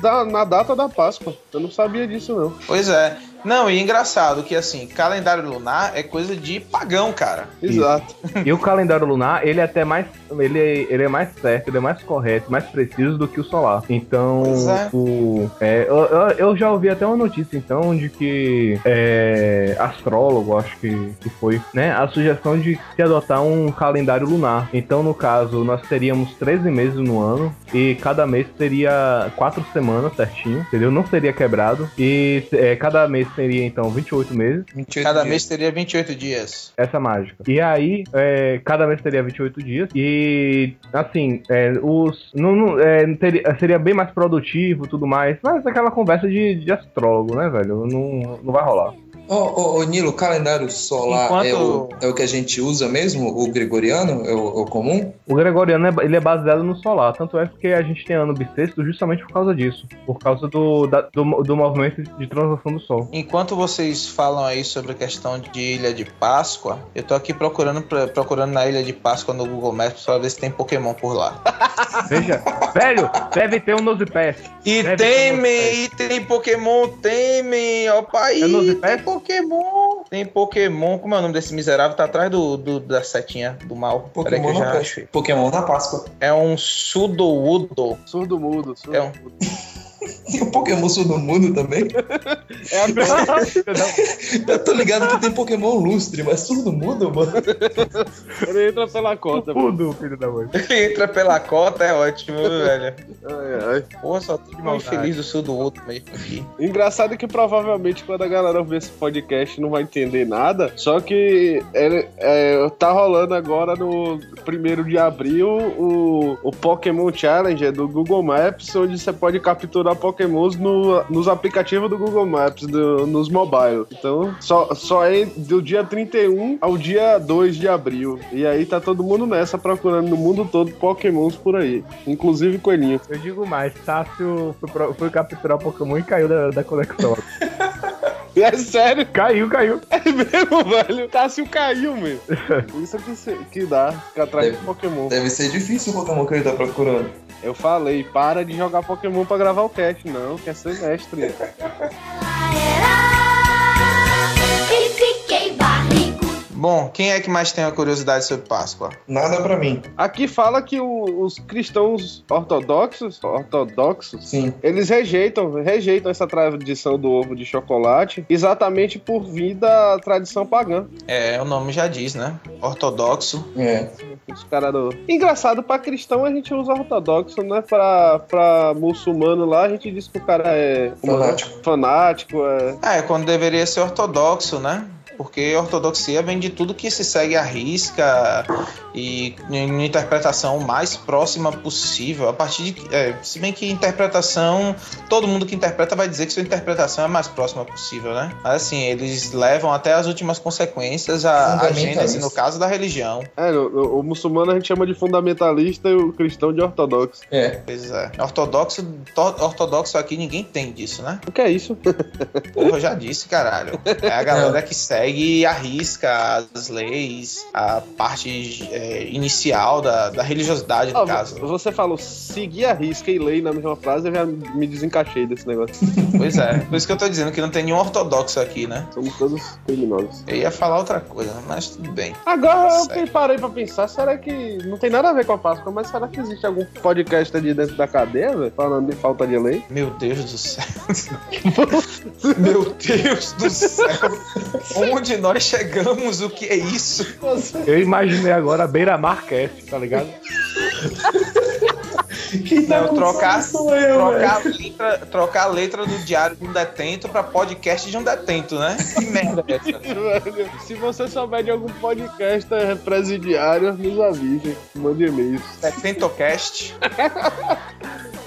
da- na data da Páscoa. Eu não sabia disso, não. Pois é. Não, e engraçado que assim, calendário lunar é coisa de pagão, cara. Exato. E o calendário lunar, ele é até mais. Ele, é- ele é mais certo, ele é mais correto, mais preciso do que o solar. Então, Pois é. o. é, eu, eu- eu já ouvi até uma notícia, então, de que é, astrólogo, acho que, que foi, né? A sugestão de se adotar um calendário lunar. Então, no caso, nós teríamos 13 meses no ano e cada mês teria quatro semanas certinho, entendeu? Não seria quebrado. E é, cada mês seria, então, 28 meses. 28 Cada dias. mês teria 28 dias. essa mágica. E aí, é, cada mês teria 28 dias. E, assim, é, os. Não, não- é, teria- seria bem mais produtivo tudo mais. Mas aquela conversa de, de astrólogo, né, velho? Não, não vai rolar. Ô, ô, ô, Nilo, o calendário solar Enquanto- é, o, é o que a gente usa mesmo? O gregoriano? É o, é o comum? O gregoriano é, ele é baseado no solar. Tanto é que a gente tem ano bissexto justamente por causa disso. Por causa do, da- do, do movimento de translação do Sol. Enquanto vocês falam aí sobre a questão de Ilha de Páscoa, eu tô aqui procurando, pra- procurando na Ilha de Páscoa no Google Maps pra ver se tem Pokémon por lá. Veja, velho, deve ter um Nosepest. E Deve tem, um e tem Pokémon, tem, ó pai, É no tem Zipest? Pokémon, tem Pokémon, como é o nome desse miserável? Tá atrás do, do- da setinha do mal. Pokémon eu já na. Páscoa. Pokémon na Páscoa. É um Sudowoodo. Surdo mudo. Surdo É um- mudo. Tem o Pokémon Sul do Mundo também? É a Eu tô ligado que tem Pokémon Lustre, mas surdo mudo, mano. Ele entra pela cota. mano. Tudo, filho da mãe. Entra pela cota, é ótimo, velho. Ai, ai. Porra, só tô de maldade. infeliz do Sudowoodo mesmo aqui. Engraçado que provavelmente quando a galera ouvir esse podcast não vai entender nada. Só que ele, é, tá rolando agora no 1 de abril o, o Pokémon Challenge do Google Maps, onde você pode capturar Pokémons no- nos aplicativos do Google Maps, do- nos mobile. Então, só, só é do dia 31 ao dia 2 de abril. E aí tá todo mundo nessa procurando no mundo todo Pokémons por aí. Inclusive coelhinho. Eu digo mais, Tássio foi, foi capturar o Pokémon e caiu da, da conexão. É sério? caiu, caiu. É mesmo, velho. Tássio caiu, meu. Isso que, se- que dá, ficar atrás de Deve- Pokémon. Deve ser difícil o Pokémon que ele tá procurando. Eu falei, para de jogar Pokémon pra gravar o cast. Não, quer ser mestre. Bom, quem é que mais tem uma curiosidade sobre Páscoa? Nada pra mim. Aqui fala que o- os cristãos ortodoxos, ortodoxos, Sim. eles rejeitam, rejeitam essa tradição do ovo de chocolate exatamente por vir da tradição pagã. É, o nome já diz, né? Ortodoxo. É. Os caras do... Engraçado, pra cristão a gente usa ortodoxo, né? Pra, pra muçulmano lá a gente diz que o cara é é? Fanático. fanático, é... É, quando deveria ser ortodoxo, né? Porque ortodoxia vem de tudo que se segue à risca e em uma interpretação mais próxima possível. A partir de. que- É, se bem que interpretação. Todo mundo que interpreta vai dizer que sua interpretação é mais próxima possível, né? Mas assim, eles levam até as últimas consequências a, a gênese, no caso da religião. É, no- o muçulmano a gente chama de fundamentalista e o cristão de ortodoxo. É. Pois é. Ortodoxo, to- ortodoxo aqui ninguém tem disso, né? O que é isso? Porra, eu já disse, caralho. É a galera que segue e arrisca as leis, a parte é, inicial da, da religiosidade, no Ah, caso. você falou seguir a risca e lei na mesma frase, eu já me desencaixei desse negócio. Pois é. Por isso que eu tô dizendo que não tem nenhum ortodoxo aqui, né? Somos todos criminosos. Eu ia falar outra coisa, mas tudo bem. Agora eu Segue. parei pra pensar, será que. Não tem nada a ver com a Páscoa, mas será que existe algum podcast de dentro da cadeia, velho? Falando de falta de lei? Meu Deus do céu. Meu Deus do céu. Onde nós chegamos? O que é isso? Eu imaginei agora a Beira Marcast, tá ligado? Quem tá Não, trocar, sou eu, trocar, a letra, trocar a letra do diário de um detento pra podcast de um detento, né? Que merda é essa? Velho, Se você souber de algum podcast presidiário, nos avise. Mande e-mails. Detentocast.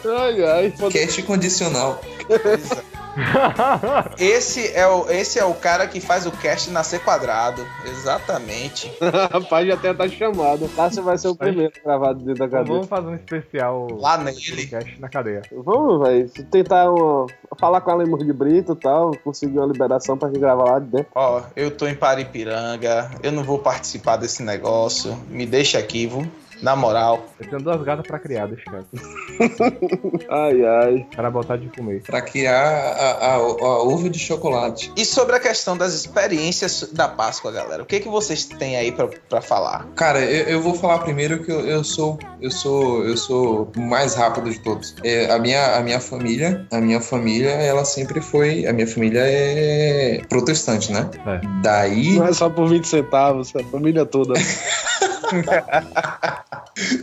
Ai, ai. Cast condicional. Esse é, o, esse é o cara que faz o cast nascer quadrado. Exatamente. Rapaz, já tem até chamado. Cássio vai ser o primeiro gravado dentro da Então cadeia. vamos fazer um especial Lá nele. podcast na cadeia. Vamos, velho. Tentar falar com a Lemos de Brito e tal, conseguir uma liberação pra gente gravar lá de dentro. Ó, eu tô em Paripiranga. Eu não vou participar desse negócio. Me deixa aqui, viu? Na moral. Eu tenho duas gatas pra criar, deixa quieto. Ai, ai. Para botar de comer. Pra criar a, a, a ovo de chocolate. E sobre a questão das experiências da Páscoa, galera. O que, que vocês têm aí pra, pra falar? Cara, eu, eu vou falar primeiro que eu, eu sou eu sou eu sou o mais rápido de todos. É, a minha a minha família, a minha família, ela sempre foi, a minha família é protestante, né? É. Daí Não é só por 20 centavos, é a família toda.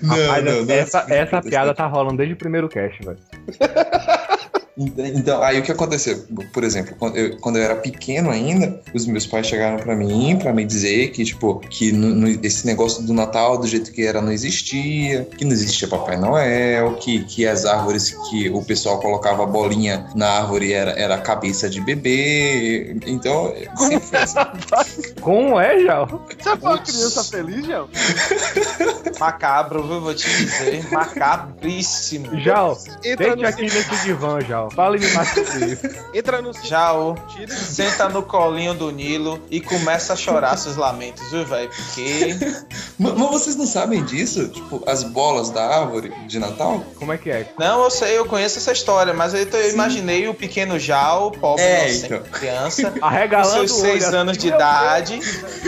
Rapaz, essa, assim, essa protestante. piada tá rolando desde o primeiro cast, velho. Então, aí o que aconteceu? Por exemplo, quando eu, quando eu era pequeno ainda, os meus pais chegaram pra mim pra me dizer que, tipo, que no- no- esse negócio do Natal, do jeito que era, não existia, que não existia Papai Noel, que, que as árvores que o pessoal colocava a bolinha na árvore era, era a cabeça de bebê. Então, sempre foi assim. Como é, Jal? Você é uma criança feliz, Gel? Macabro, viu? Vou te dizer. Macabríssimo. Jal, Entra no, aqui nesse divã, Jal. Fale-me mais sobre isso. entra no Tchau. tira Senta no colinho do Nilo e começa a chorar seus lamentos, viu, velho? Porque. Mas, mas vocês não sabem disso? Tipo, as bolas da árvore de Natal? Como é que é? Não, eu sei, eu conheço essa história, mas eu, eu imaginei o pequeno Jal, pobre, É, inocente, então. criança, com Arregalando seus o olho seis assim, anos de idade,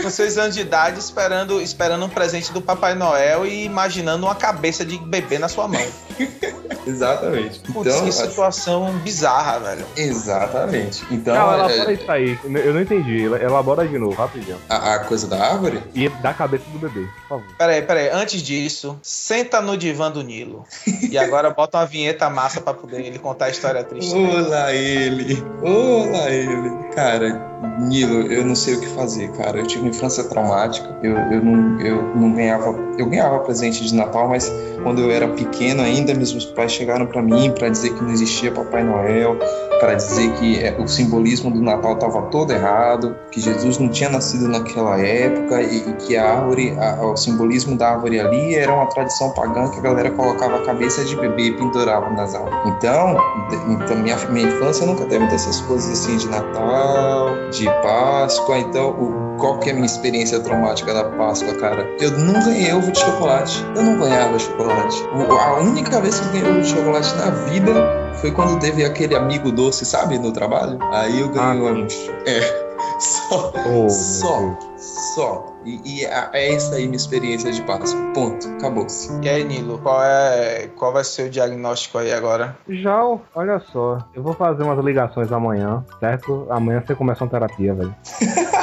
com seis anos de idade, esperando, esperando um presente do Papai Noel e imaginando uma cabeça de bebê na sua mão. Exatamente. Putz, Então, que situação bizarra, velho. exatamente. Então, Jal, é, elabora isso aí. Eu não entendi. Elabora de novo, rapidinho. a, a coisa da árvore E da cabeça do bebê, por favor. Peraí, peraí, antes disso, senta no divã do Nilo. E agora bota uma vinheta massa pra poder ele contar a história triste. Olá ele, olá ele. Cara, Nilo, eu não sei o que fazer, cara. Eu tive uma infância traumática. Eu, eu, não, eu não ganhava. Eu ganhava presente de Natal, mas quando eu era pequeno ainda, meus pais chegaram pra mim pra dizer que não existia Papai Noel, pra dizer que é, o simbolismo do Natal tava todo errado, que Jesus não tinha nascido naquela época e, e que a árvore, a- o simbolismo da árvore ali era uma tradição pagã que a galera colocava a cabeça de bebê e pendurava nas árvores. Então, então minha, minha infância nunca teve dessas coisas assim de Natal, de Páscoa. Então, o, qual que é a minha experiência traumática da Páscoa, cara? Eu não ganhei ovo de chocolate. Eu não ganhava chocolate. A única vez que eu ganhei ovo de chocolate na vida foi quando teve aquele amigo doce, sabe, no trabalho. Aí eu ganhei Ah, um. É. Só. Oh, Só. Só. E, e é é essa aí minha experiência de Páscoa. Ponto. Acabou-se. E aí, Nilo, qual é qual vai ser o diagnóstico aí agora? Já, olha só, eu vou fazer umas ligações amanhã, certo? Amanhã você começa uma terapia, velho.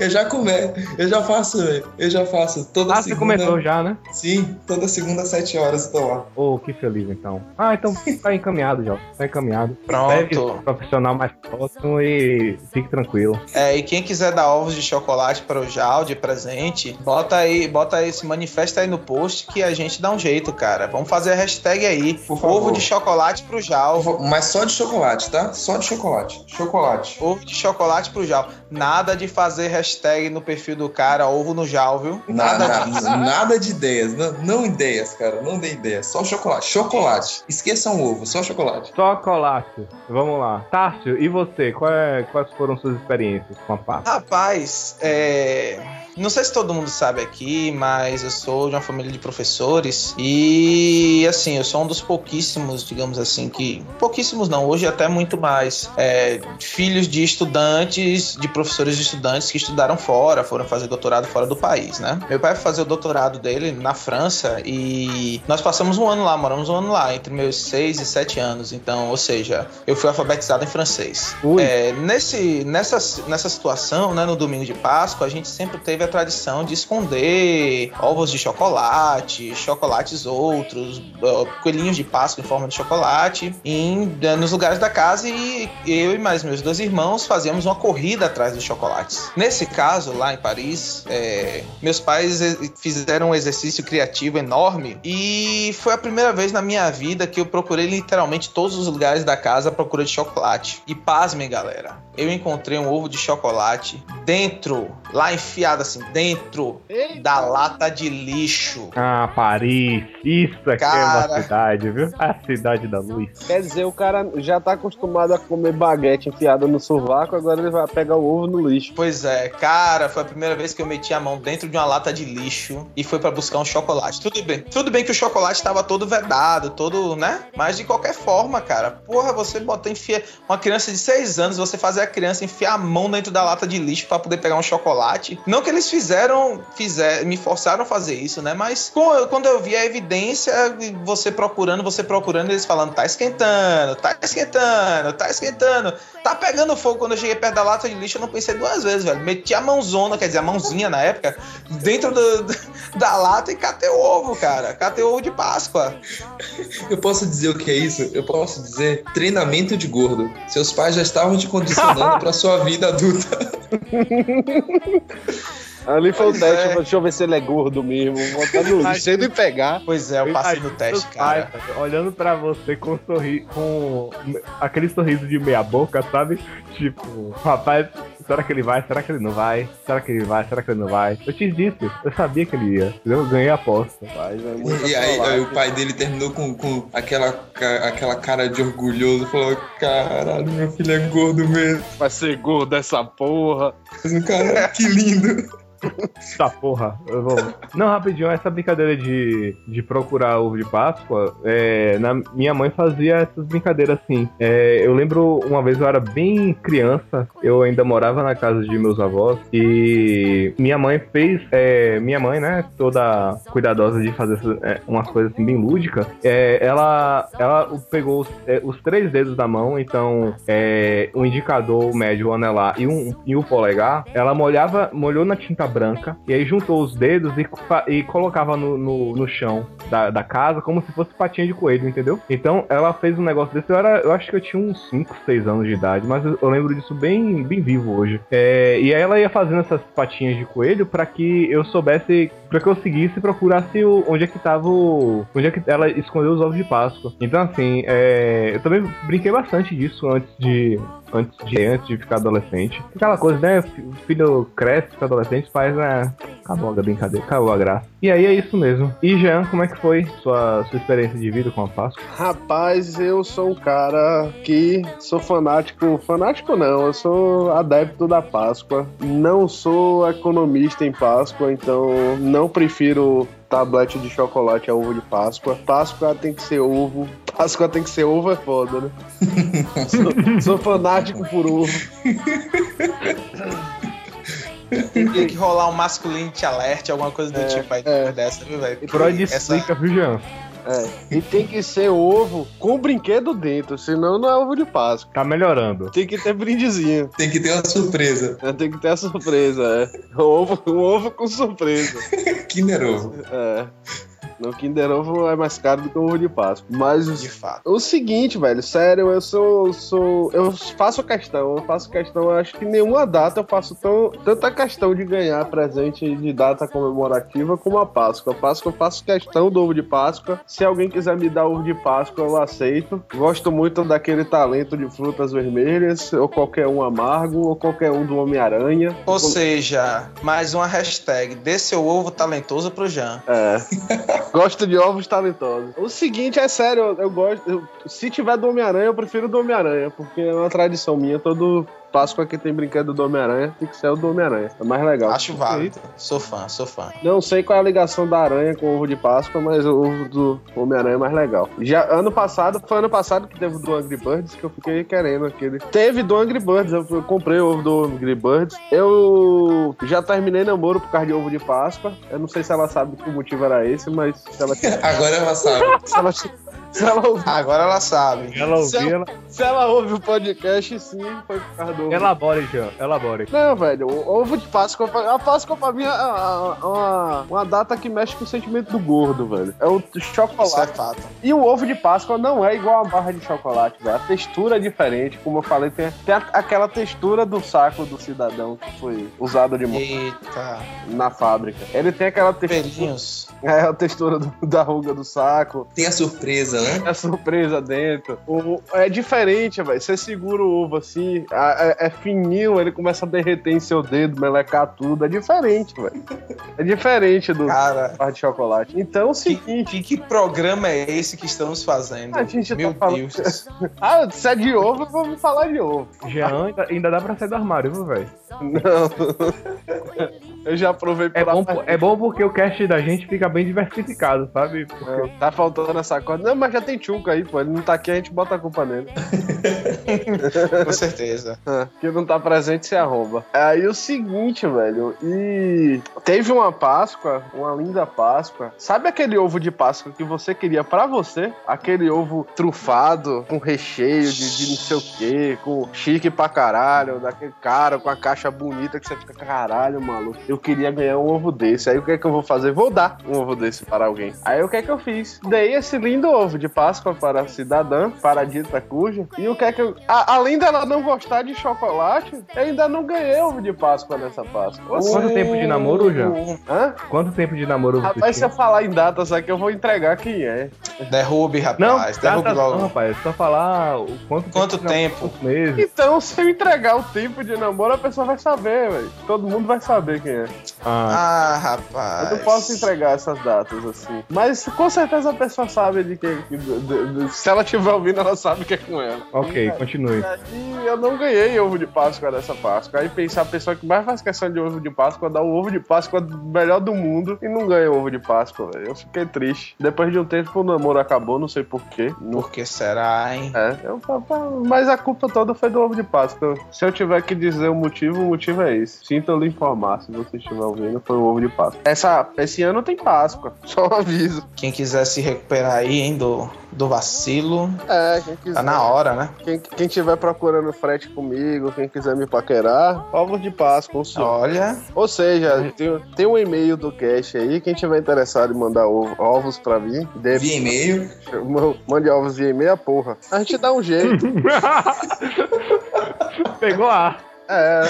Eu já come, eu já faço, velho. Eu já faço. Toda Ah, você segunda. começou já, né? Sim, toda segunda às 7 horas eu tô lá. Oh, que feliz então. Ah, então tá encaminhado já. Tá encaminhado. Pronto. Esse profissional mais próximo e fique tranquilo. É, e quem quiser dar ovos de chocolate para o Jal de presente, bota aí, bota aí, se manifesta aí no post que a gente dá um jeito, cara. Vamos fazer a hashtag aí. Por favor. Ovo de chocolate pro Jal. Mas só de chocolate, tá? Só de chocolate. Chocolate. Ovo de chocolate pro Jal. Nada de fazer hashtag no perfil do cara, ovo no Jal, viu? Nada, disso. nada, nada de ideias. Não, não ideias, cara. Não dê ideias. Só chocolate. Chocolate. Esqueçam o ovo, só chocolate. Chocolate. Vamos lá. Tássio, e você? Qual é- quais foram suas experiências com a pasta? Rapaz, é. Não sei se todo mundo sabe aqui, mas eu sou de uma família de professores e, assim, eu sou um dos pouquíssimos, digamos assim, que. Pouquíssimos não, hoje até muito mais. é, filhos de estudantes, de professores de estudantes que estudaram fora, foram fazer doutorado fora do país, né? Meu pai foi fazer o doutorado dele na França e nós passamos um ano lá, moramos um ano lá, entre meus seis e sete anos. Então, ou seja, eu fui alfabetizado em francês. É, nesse, nessa, nessa situação, né, no domingo de Páscoa, a gente sempre teve a tradição de esconder ovos de chocolate, chocolates outros, coelhinhos de Páscoa em forma de chocolate em, eh, nos lugares da casa e eu e mais meus dois irmãos fazíamos uma corrida atrás dos chocolates. Nesse caso, lá em Paris, é, meus pais fizeram um exercício criativo enorme e foi a primeira vez na minha vida que eu procurei literalmente todos os lugares da casa à procura de chocolate. E pasmem, galera, eu encontrei um ovo de chocolate dentro, lá enfiado assim, dentro da lata de lixo. Ah, Paris. Isso aqui é Cara. uma cidade, viu? A cidade da luz. Quer dizer, o cara já tá acostumado a comer baguete enfiada no sovaco, agora ele vai pegar o ovo no lixo. Pois é, cara, foi a primeira vez que eu meti a mão dentro de uma lata de lixo e foi pra buscar um chocolate. Tudo bem, tudo bem que o chocolate tava todo vedado, todo, né? Mas de qualquer forma, cara, porra, você bota enfia uma criança de 6 anos, você fazer a criança enfiar a mão dentro da lata de lixo pra poder pegar um chocolate. Não que eles fizeram, fizer, me forçaram a fazer isso, né? Mas quando eu vi a evidência, você procurando, você procurando, eles falando, tá esquentando, tá esquentando, tá esquentando. Tá pegando fogo quando eu cheguei perto da lata de lixo, eu não pensei duas vezes, velho. Meti a mãozona, quer dizer, a mãozinha na época, dentro do- da lata e catei o ovo, cara. Catei o ovo de Páscoa. Eu posso dizer o que é isso? Eu posso dizer treinamento de gordo. Seus pais já estavam te condicionando pra sua vida adulta. Ali foi Pois o teste, é. deixa eu ver se ele é gordo mesmo. Vou botar no lixo. Ele pegar, Pois é, eu passei no teste, cara. Olhando pra você com um sorriso, com aquele sorriso de meia boca, sabe? Tipo, rapaz, será que ele vai? Será que ele não vai? Será que ele vai? Será que ele não vai? Eu te disse, eu sabia que ele ia. Eu ganhei a aposta. É E aí, aí o pai dele terminou com, com aquela, ca- aquela cara de orgulhoso. Falou: Caralho, meu filho é gordo mesmo. Vai ser gordo essa porra. Mas o cara, que lindo. Tá porra, eu vou. Não, rapidinho, essa brincadeira de, de procurar ovo de Páscoa, é, na, minha mãe fazia essas brincadeiras assim. É, eu lembro uma vez eu era bem criança, eu ainda morava na casa de meus avós e minha mãe fez. é, minha mãe, né, toda cuidadosa de fazer é, umas coisas assim bem lúdicas, é, ela, ela pegou os, é, os três dedos da mão, então é, o indicador, o médio, o anelar e, um, e o polegar, ela molhava, molhou na tinta branca e aí juntou os dedos e, e colocava no, no, no chão da, da casa como se fosse patinha de coelho, entendeu? Então ela fez um negócio desse, eu, era, eu acho que eu tinha uns 5, 6 anos de idade, mas eu, eu lembro disso bem, bem vivo hoje. É, e aí ela ia fazendo essas patinhas de coelho pra que eu soubesse, pra que eu seguisse e procurasse o, onde é que tava o. onde é que ela escondeu os ovos de Páscoa. Então assim, é, eu também brinquei bastante disso antes de antes de, antes de ficar adolescente. Aquela coisa, né? O filho cresce, fica adolescente, faz, né? Acabou a brincadeira, acabou a graça. E aí é isso mesmo. E Jean, como é que foi sua, sua experiência de vida com a Páscoa? Rapaz, eu sou um cara que sou fanático. Fanático não, eu sou adepto da Páscoa. Não sou economista em Páscoa, então não prefiro tablete de chocolate a ovo de Páscoa. Páscoa tem que ser ovo. Páscoa tem que ser ovo, é foda, né? sou, sou fanático por ovo. Tem que rolar um masculinity alert, alguma coisa do É, tipo aí é. dessa, viu, velho? Freud Essa- explica, viu, Jean? É. E tem que ser ovo com brinquedo dentro, senão não é ovo de Páscoa. Tá melhorando. Tem que ter brindezinho. Tem que ter uma surpresa. né? Tem que ter a surpresa, é. Ovo, um ovo com surpresa. Kinder Ovo. É. No Kinder Ovo é mais caro do que o ovo de Páscoa. Mas De fato. o seguinte, velho, sério, eu sou, sou. Eu faço questão, eu faço questão, eu acho que nenhuma data eu faço tão, tanta questão de ganhar presente de data comemorativa como a Páscoa. A Páscoa eu faço questão do ovo de Páscoa. Se alguém quiser me dar ovo de Páscoa, eu aceito. Gosto muito daquele talento de frutas vermelhas, ou qualquer um amargo, ou qualquer um do Homem-Aranha. Ou seja, mais uma hashtag. Dê seu ovo talentoso pro Jean. É. Gosto de ovos talentosos. O seguinte, é sério, eu, eu gosto. eu- se tiver do Homem-Aranha, eu prefiro do Homem-Aranha, porque é uma tradição minha. Todo Páscoa que tem brinquedo do Homem-Aranha tem que ser o do Homem-Aranha. É mais legal. Acho válido. Sou fã, sou fã. Não sei qual é a ligação da aranha com o ovo de Páscoa, mas o ovo do Homem-Aranha é mais legal. Já ano passado, foi ano passado que teve o do Angry Birds, que eu fiquei querendo aquele. Teve do Angry Birds, eu, eu comprei o ovo do Angry Birds. Eu já terminei namoro por causa de ovo de Páscoa. Eu não sei se ela sabe que o motivo era esse, mas se ela, se Agora ela sabe. ela, se ela, ouve- Agora ela sabe. Ela Se ouviu, ela... se ela ouve o podcast, sim, foi por causa do elabore, Jean, elabore. Não, velho, o ovo de Páscoa, a Páscoa pra mim é uma, uma, data que mexe com o sentimento do gordo, velho. É o Isso é chocolate. fato. E o ovo de Páscoa não é igual a barra de chocolate, velho. A textura é diferente, como eu falei, tem, tem a- aquela textura do saco do cidadão que foi usado de Eita. na fábrica. Ele tem aquela textura, Pelinhos. é, a textura do- da ruga do saco, Tem a surpresa, né? é surpresa dentro. O- é diferente, velho. Você segura o ovo assim, a- é, é fininho, ele começa a derreter em seu dedo, melecar tudo. É diferente, velho. É diferente do Cara, barra de chocolate. Então, é o que, seguinte. que, que programa é esse que estamos fazendo? A gente tá Meu falando- Deus. Ah, se é de ovo, vamos falar de ovo. Jean ainda, ainda dá pra sair do armário, viu, velho? Não. Eu já provei É pela bom, é bom porque o cast da gente fica bem diversificado, sabe? Porque É, Tá faltando essa coisa. Não, mas já tem Tchuca aí, pô. Ele não tá aqui, a gente bota a culpa nele. Com certeza. É, que não tá presente se arromba. Aí o seguinte, velho. E teve uma Páscoa, uma linda Páscoa. Sabe aquele ovo de Páscoa que você queria pra você? Aquele ovo trufado, com recheio de, de não sei o quê, com chique pra caralho, daquele cara com a caixa bonita que você fica, caralho, maluco. Eu queria ganhar um ovo desse. Aí o que é que eu vou fazer? Vou dar um ovo desse para alguém. Aí o que é que eu fiz? Dei esse lindo ovo de Páscoa para a cidadã, para a dita cuja. E o que é que eu. A- além dela não gostar de chocolate, eu ainda não ganhei ovo de Páscoa nessa Páscoa. Quanto tempo de namoro, Jean? Hã? Quanto tempo de namoro você Rapaz, se eu falar em data, só que eu vou entregar quem é. Derrube, Não, rapaz. Derrube data não, logo. rapaz. É só falar o quanto, Quanto tempo? meses? Então, se eu entregar o tempo de namoro, a pessoa vai saber, velho. Todo mundo vai saber quem é. Ah, Ah, rapaz. Eu não posso entregar essas datas assim. Mas com certeza a pessoa sabe de quem. de- de- de- se ela estiver ouvindo, ela sabe que é com ela. ok, continue. E eu não ganhei ovo de Páscoa dessa Páscoa. Aí pensar a pessoa que mais faz questão de ovo de Páscoa dá o ovo de Páscoa melhor do mundo e não ganha ovo de Páscoa, velho. Eu fiquei triste. Depois de um tempo o namoro acabou, não sei porquê. Por que será, hein? é, eu, mas a culpa toda foi do ovo de Páscoa. Se eu tiver que dizer o motivo, o motivo é esse. Sinta eu lhe informar, se você estiver ouvindo, foi o ovo de Páscoa. Essa, esse ano tem Páscoa, só um aviso. Quem quiser se recuperar aí, hein, do, do vacilo, É, quem quiser. tá na hora, né? Quem, quem tiver procurando frete comigo, quem quiser me paquerar, ovos de Páscoa, o senhor. Olha, Ou seja, tem, tem um e-mail do cast aí. Quem tiver interessado em mandar ovo- ovos pra mim, dê, Via e-mail. mande ovos via e-mail, porra. A gente dá um jeito. Pegou a. É,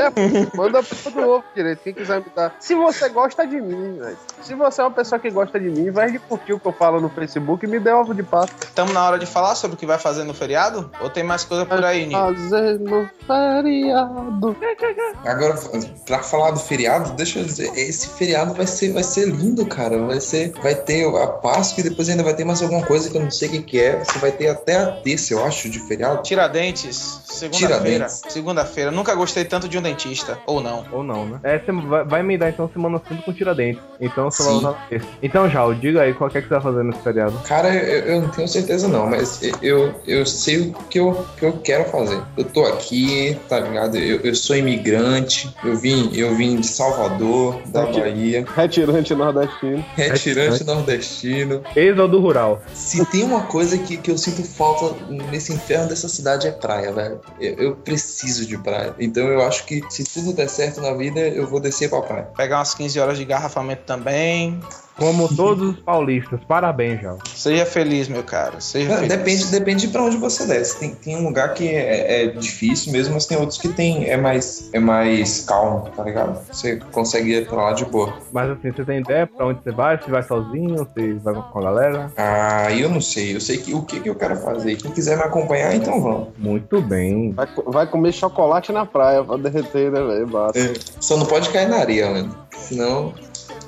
é, manda pro ovo direito, quem quiser me dar. Se você gosta de mim, velho. Se você é uma pessoa que gosta de mim, vai de curtir o que eu falo no Facebook e me dê ovo de Páscoa. estamos na hora de falar sobre o que vai fazer no feriado? Ou tem mais coisa por aí, Nil? Fazer no feriado. Agora, pra falar do feriado, deixa eu dizer, esse feriado vai ser, vai ser lindo, cara. Vai ser, vai ter a Páscoa e depois ainda vai ter mais alguma coisa que eu não sei o que, que é. Você vai ter até a terça, eu acho, de feriado. Tiradentes, segunda-feira. Tiradentes. Segunda-feira. Nunca gostei tanto de um dentista. Ou não. Ou não, né? É, você vai, vai me dar então Semana Santa com Tiradentes. Então você vai usar esse. Então, já, diga aí qual que é que você vai fazer nesse feriado. Cara, eu, eu não tenho certeza não, mas eu, eu sei o que eu, que eu quero fazer. Eu tô aqui, tá ligado? Eu, eu sou imigrante, eu vim, eu vim de Salvador, da Aqui. Bahia, Retirante nordestino. retirante nordestino. Êxodo rural. Se tem uma coisa que, que eu sinto falta nesse inferno dessa cidade é praia, velho. Eu, eu preciso de praia. Então eu acho que se tudo der certo na vida, eu vou descer pra praia. Pegar umas 15 horas de garrafamento também. Como todos os paulistas. Parabéns, já. Seja feliz, meu cara. Seja Não, feliz. depende, depende pra onde você desce. Tem, tem um lugar que é, é difícil mesmo, mas tem outros que tem, é, mais, é mais calmo, tá ligado? Você consegue ir pra lá de boa. Mas assim, você tem ideia pra onde você vai? Se vai sozinho, se vai com a galera? Ah, eu não sei. Eu sei que, o que, que eu quero fazer. Quem quiser me acompanhar, então vamos. Muito bem. Vai, vai comer chocolate na praia pra derreter, né, velho? Basta. É, Só não pode cair na areia, mano. Senão,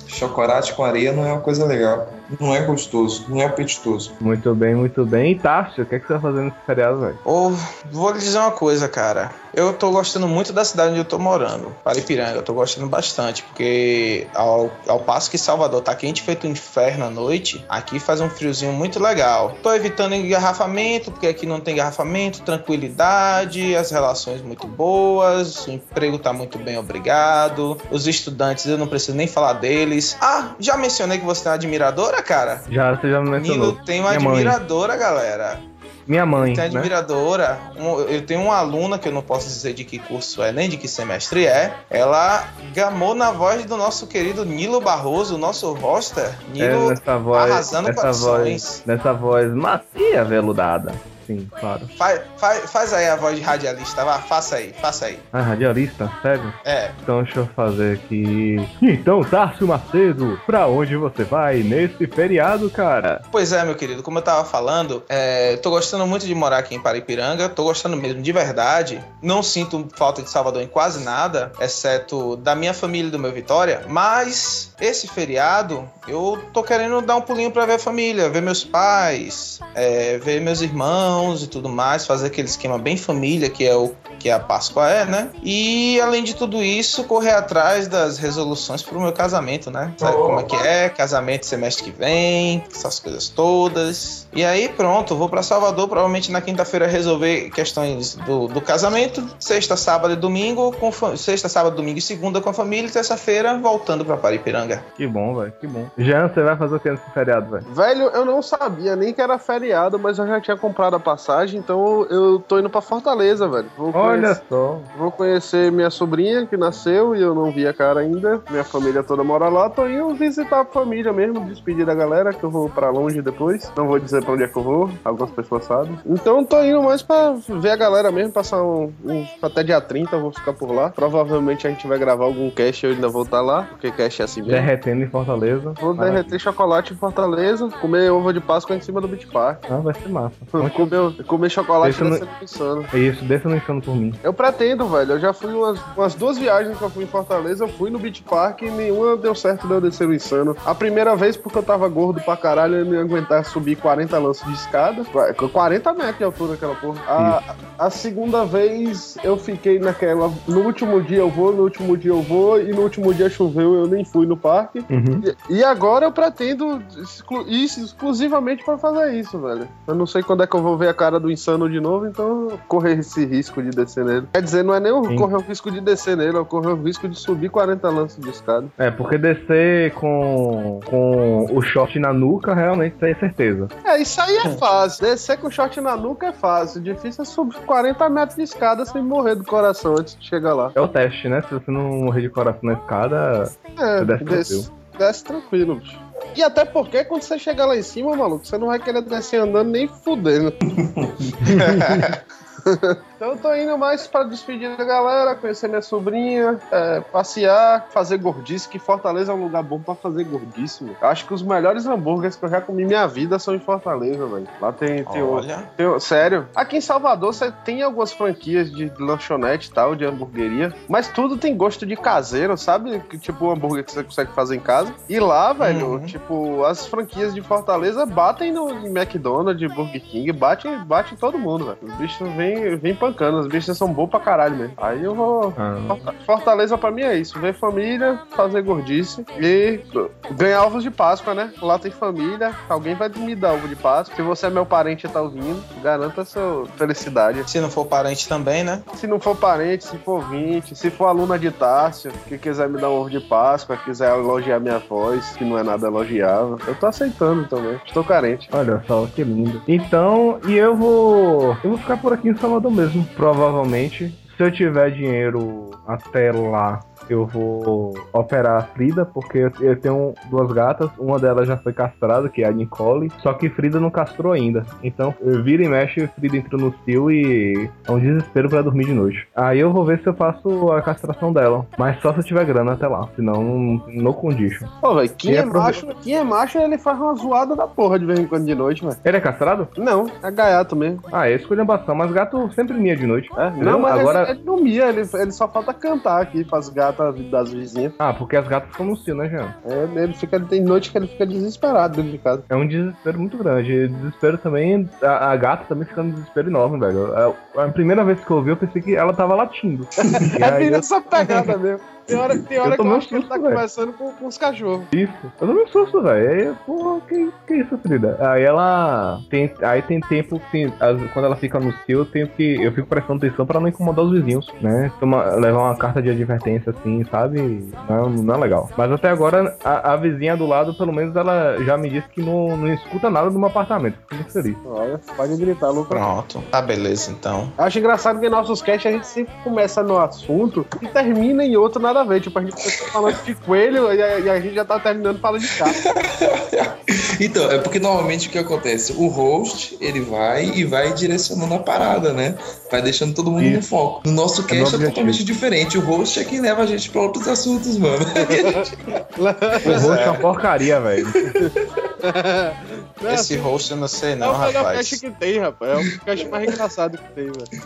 chocolate com areia não é uma coisa legal. Não é gostoso, não é apetitoso. Muito bem, muito bem. E Tássio, o que, é que você vai fazer nesse feriado, velho? Ô, vou lhe dizer uma coisa, cara. Eu tô gostando muito da cidade onde eu tô morando, Paripiranga. Eu tô gostando bastante, porque ao, ao passo que Salvador tá quente feito um inferno à noite, aqui faz um friozinho muito legal. Tô evitando engarrafamento, porque aqui não tem engarrafamento, tranquilidade, as relações muito boas, o emprego tá muito bem, obrigado. Os estudantes, eu não preciso nem falar deles. Ah, já mencionei que você é uma admiradora, cara? Já, você já me mencionou. Nilo tem uma Minha mãe. admiradora, galera. Minha mãe, né? admiradora. Um- eu tenho uma aluna que eu não posso dizer de que curso é, nem de que semestre é. Ela gamou na voz do nosso querido Nilo Barroso, nosso roster. É, Nilo nessa voz, arrasando nessa voz, nessa voz macia, veludada. Sim, claro. Faz, faz, faz aí a voz de radialista, vá, faça aí, faça aí. Ah, radialista? Sério? É, Então deixa eu fazer aqui. Então, Tássio Macedo, pra onde você vai nesse feriado, cara? Pois é, meu querido, como eu tava falando, é, tô gostando muito de morar aqui em Paripiranga, tô gostando mesmo de verdade. Não sinto falta de Salvador em quase nada, exceto da minha família e do meu Vitória. Mas esse feriado eu tô querendo dar um pulinho pra ver a família, ver meus pais, é, ver meus irmãos e tudo mais, fazer aquele esquema bem família que é o que a Páscoa é, né? E além de tudo isso, correr atrás das resoluções pro meu casamento, né? Sabe como é que é? Casamento semestre que vem, essas coisas todas. E aí, pronto, vou pra Salvador, provavelmente na quinta-feira resolver questões do, do casamento. Sexta, sábado e domingo, com sexta, sábado, domingo e segunda com a família. E terça-feira, voltando pra Paripiranga. Que bom, velho, que bom. Jean, você vai fazer o que nesse feriado, velho? Velho, eu não sabia nem que era feriado, mas eu já tinha comprado a passagem, então eu tô indo pra Fortaleza, velho. Vou Olha conhecer, só. vou conhecer minha sobrinha que nasceu e eu não vi a cara ainda. Minha família toda mora lá. Tô indo visitar a família mesmo, despedir da galera, que eu vou pra longe depois. Não vou dizer pra onde é que eu vou, algumas pessoas sabem. Então tô indo mais pra ver a galera mesmo, passar um, um- até dia 30 eu vou ficar por lá. Provavelmente a gente vai gravar algum cast, eu ainda vou estar lá, porque cast é assim mesmo. Derretendo em Fortaleza. Vou Maravilha. derreter chocolate em Fortaleza, comer ovo de Páscoa em cima do Beach Park. Ah, vai ser massa. Comer, comer chocolate vai no- insano. É isso, deixa no insano por mim. Eu pretendo, velho. Eu já fui umas, umas duas viagens que eu fui em Fortaleza. Eu fui no Beach Park e nenhuma deu certo de eu descer o insano. A primeira vez porque eu tava gordo pra caralho eu não ia aguentar subir 40 lances de escada. Qu- 40 metros de altura aquela porra. A, a segunda vez eu fiquei naquela. No último dia eu vou, no último dia eu vou, e no último dia choveu eu nem fui no parque. Uhum. E, e agora eu pretendo exclu- isso exclusivamente pra fazer isso, velho. Eu não sei quando é que eu vou ver a cara do insano de novo, então eu correr esse risco de descer nele. Quer dizer, não é nem Sim. correr o risco de descer nele, eu correr o risco de subir 40 lances de escada. É, porque descer com, com o short na nuca, realmente, é certeza. É, isso aí é fácil. Descer com shot na nuca é fácil. Difícil é subir 40 metros de escada sem morrer do coração antes de chegar lá. É o teste, né? Se você não morrer de coração na escada, É, Você desce desce, desce tranquilo, bicho. E até porque quando você chegar lá em cima, maluco, você não vai querer descer andando nem fudendo. então eu tô indo mais pra despedir da galera, conhecer minha sobrinha, é, passear, fazer gordice, que Fortaleza é um lugar bom pra fazer gordice. Eu acho que os melhores hambúrgueres que eu já comi minha vida são em Fortaleza, velho. Lá tem, tem, o- Olha, tem- sério. Aqui em Salvador você tem algumas franquias de lanchonete e tal, de hamburgueria, mas tudo tem gosto de caseiro, sabe? Que, tipo o hambúrguer que você consegue fazer em casa. E lá, velho, Uhum. tipo, as franquias de Fortaleza batem no em McDonald's, Burger King, bate, bate em todo mundo, velho. Os bichos vêm vem espancando. As bichas são boas pra caralho mesmo. Aí eu vou. Ah, Forta- Fortaleza pra mim é isso: ver família, fazer gordice e ganhar ovos de Páscoa, né? Lá tem família, alguém vai me dar ovo de Páscoa. Se você é meu parente e tá ouvindo, garanta a sua felicidade. Se não for parente também, né? Se não for parente, se for 20, se for aluna de Tássio, que quiser me dar um ovo de Páscoa, quiser elogiar minha voz, que não é nada elogiável, eu tô aceitando também. Estou carente. Olha só, que lindo. Então, e eu vou. Eu vou ficar por aqui em Salvador mesmo, provavelmente. Se eu tiver dinheiro até lá, eu vou operar a Frida, porque eu- tenho duas gatas. Uma delas já foi castrada, que é a Nicole. Só que Frida não castrou ainda. Então, eu vira e mexe, Frida entra no cio e é um desespero pra dormir de noite. Aí eu vou ver se eu faço a castração dela. Mas só se eu tiver grana até lá. Senão, no condition. Pô, velho, quem é aprove- macho, quem é macho, ele faz uma zoada da porra de vez em quando de noite, velho. Ele é castrado? Não, é gaiato mesmo. Ah, é escolhambação, mas gato sempre mia de noite. É, não, mas agora. ele, ele não mia, ele, ele só falta cantar aqui pras gatas das vizinhas. Ah, porque as gatas ficam no cio, né, Jean? É, ele fica, tem noite que ele fica desesperado dentro de casa. É um desespero muito grande. Desespero também. A, a gata também fica num desespero enorme, velho. A, a primeira vez que eu ouvi, eu pensei que ela tava latindo. E É aí bem eu, nessa pegada mesmo. Tem hora, tem hora Eu que eu acho que ele tá velho. conversando com, com os cachorros. isso. Eu tomei um susto, velho. Aí, porra, que, que isso, Frida? Aí ela. Tem, aí tem tempo que. as- quando ela fica no cio, eu tenho que. Eu fico prestando atenção pra não incomodar os vizinhos, né? Toma, levar uma carta de advertência assim, sabe? Não, não é legal. Mas até agora, a, a vizinha do lado, pelo menos, ela já me disse que não, não escuta nada do meu apartamento. Fico muito feliz. Olha, pode gritar, Lucas. Pronto. Tá beleza, então. Acho engraçado que em nossos casts a gente sempre começa no assunto e termina em outro nada a ver. Tipo, a gente começa falando de coelho e a, e a gente já tá terminando falando de carro. Então, é porque normalmente o que acontece? O host, ele vai e vai direcionando a parada, né? Vai deixando todo mundo no Isso. foco. No nosso É cast é, totalmente diferente. O host é quem leva a gente pra outros assuntos, mano. O rosto é uma porcaria, velho. Esse host eu não sei é não, o melhor rapaz. cast que tem, rapaz. É o cast mais engraçado que tem, velho.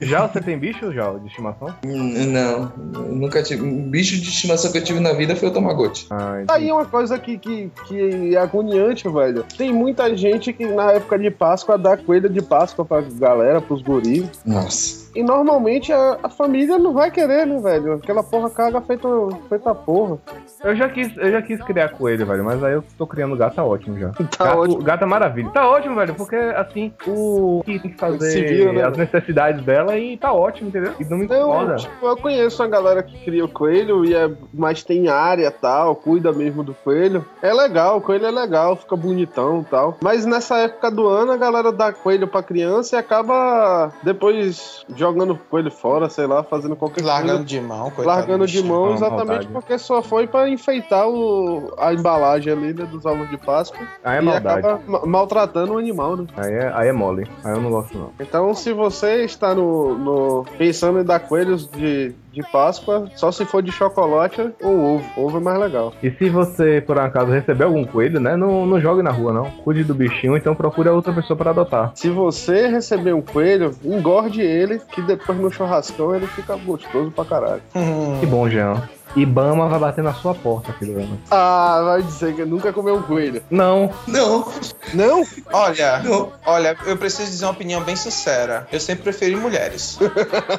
Já você tem bicho, já, de estimação? Não, eu nunca tive. O bicho de estimação que eu tive na vida foi o Tamagotchi. Ah, Aí é uma coisa que, que, que é agoniante, velho. Tem muita gente que na época de Páscoa dá coelho de Páscoa pra galera, pros guris. Nossa. E normalmente a, a família não vai querer, né, velho? Aquela porra caga feita, feita porra. Eu já quis, eu já quis criar coelho, velho, mas aí eu tô criando gato, tá ótimo já. Tá gato, ótimo. gato é maravilha. Tá ótimo, velho, porque assim, o que tem que fazer vira, né, as necessidades dela e tá ótimo, entendeu? E não me incomoda. Eu, tipo, eu conheço uma galera que cria o coelho, e é, mas tem área tal, cuida mesmo do coelho. É legal, o coelho é legal, fica bonitão e tal. Mas nessa época do ano, a galera dá coelho pra criança e acaba depois jogando o coelho fora, sei lá, fazendo qualquer Largando coisa. de mão, coitado. Largando do de mão exatamente porque só foi pra enfeitar o, a embalagem ali né, dos ovos de Páscoa Aí é e maldade. acaba ma- maltratando o animal, né? Aí é, aí é mole. Aí eu não gosto, não. Então, se você está no, no- pensando em dar coelhos de, de Páscoa, só se for de chocolate ou ovo. Ovo é mais legal. E se você, por acaso, receber algum coelho, né, não, não jogue na rua, não. Cuide do bichinho, então procure a outra pessoa pra adotar. Se você receber um coelho, engorde ele, que depois no churrascão ele fica gostoso pra caralho. Hum, Que bom, Jean. Ibama vai bater na sua porta, filho. Ah, vai dizer que nunca comeu um coelho. Não, Não, Não? Olha, não. olha, eu preciso dizer uma opinião bem sincera. Eu sempre preferi mulheres.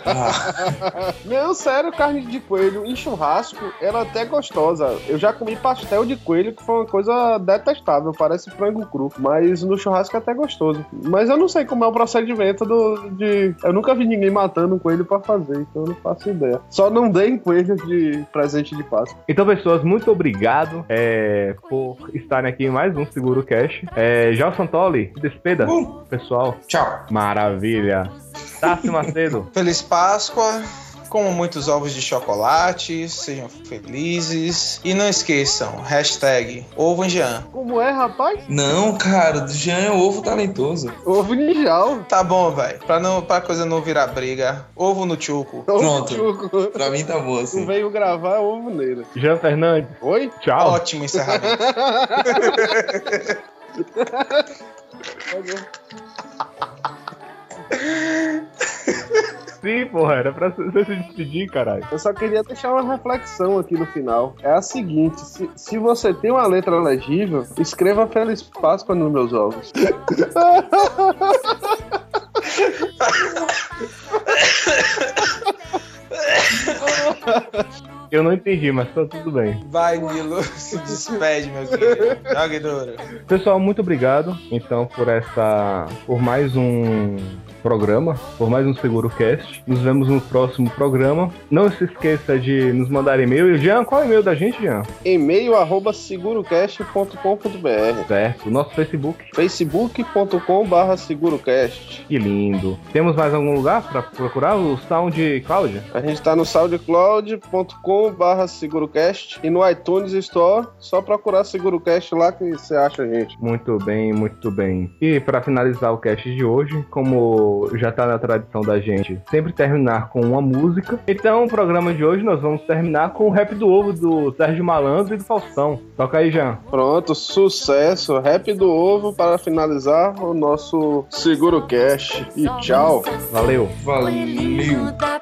Ah, Não, sério, carne de coelho em churrasco, ela é até gostosa. Eu já comi pastel de coelho, que foi uma coisa detestável, parece frango cru. Mas no churrasco é até gostoso. Mas eu não sei como é o procedimento do, de. Eu nunca vi ninguém matando um coelho pra fazer, então eu não faço ideia. Só não dei coelho de presente de Páscoa. Então, pessoas, muito obrigado é, por estarem aqui em mais um Seguro Cash. É, Jal Santoli, despeda, Uh. pessoal. tchau. Maravilha. Tássio Macedo, Feliz Páscoa. Comam muitos ovos de chocolate, sejam felizes. E não esqueçam, hashtag ovo em Jean. Como é, rapaz? Não, cara, o Jean é ovo talentoso. Ovo ninjal. Tá bom, velho. Pra, não, pra coisa não virar briga. Ovo no chuco. Ovo Pronto. chuco. Pra mim tá bom Tu assim. veio gravar ovo nele. Jean Fernandes, Oi? tchau. Ótimo encerramento. Sim, porra, era pra você se despedir, caralho. Eu só queria deixar uma reflexão aqui no final. É a seguinte: se, se você tem uma letra legível, escreva Feliz Páscoa nos meus ovos. Eu não entendi, mas tá tudo bem. Vai, Nilo, se despede, meu querido. Jogue duro. Pessoal, muito obrigado, então, por essa. por mais um programa, por mais um Seguro Cast. Nos vemos no próximo programa. Não se esqueça de nos mandar e-mail. Jean, qual é o e-mail da gente, Jean? E-mail arroba segurocast.com.br Certo. Nosso Facebook. facebook.com barra segurocast. Que lindo. Temos mais algum lugar pra procurar? O SoundCloud? A gente tá no soundcloud.com barra segurocast e no iTunes Store, só procurar segurocast lá que você acha a gente. Muito bem, muito bem. E para finalizar o cast de hoje, como já tá na tradição da gente, sempre terminar com uma música. Então, o programa de hoje nós vamos terminar com o rap do ovo do Sérgio Malandro e do Faustão. Toca aí, Jean. Pronto, sucesso. Rap do ovo para finalizar o nosso segurocast. E tchau. Valeu. Coelhinho da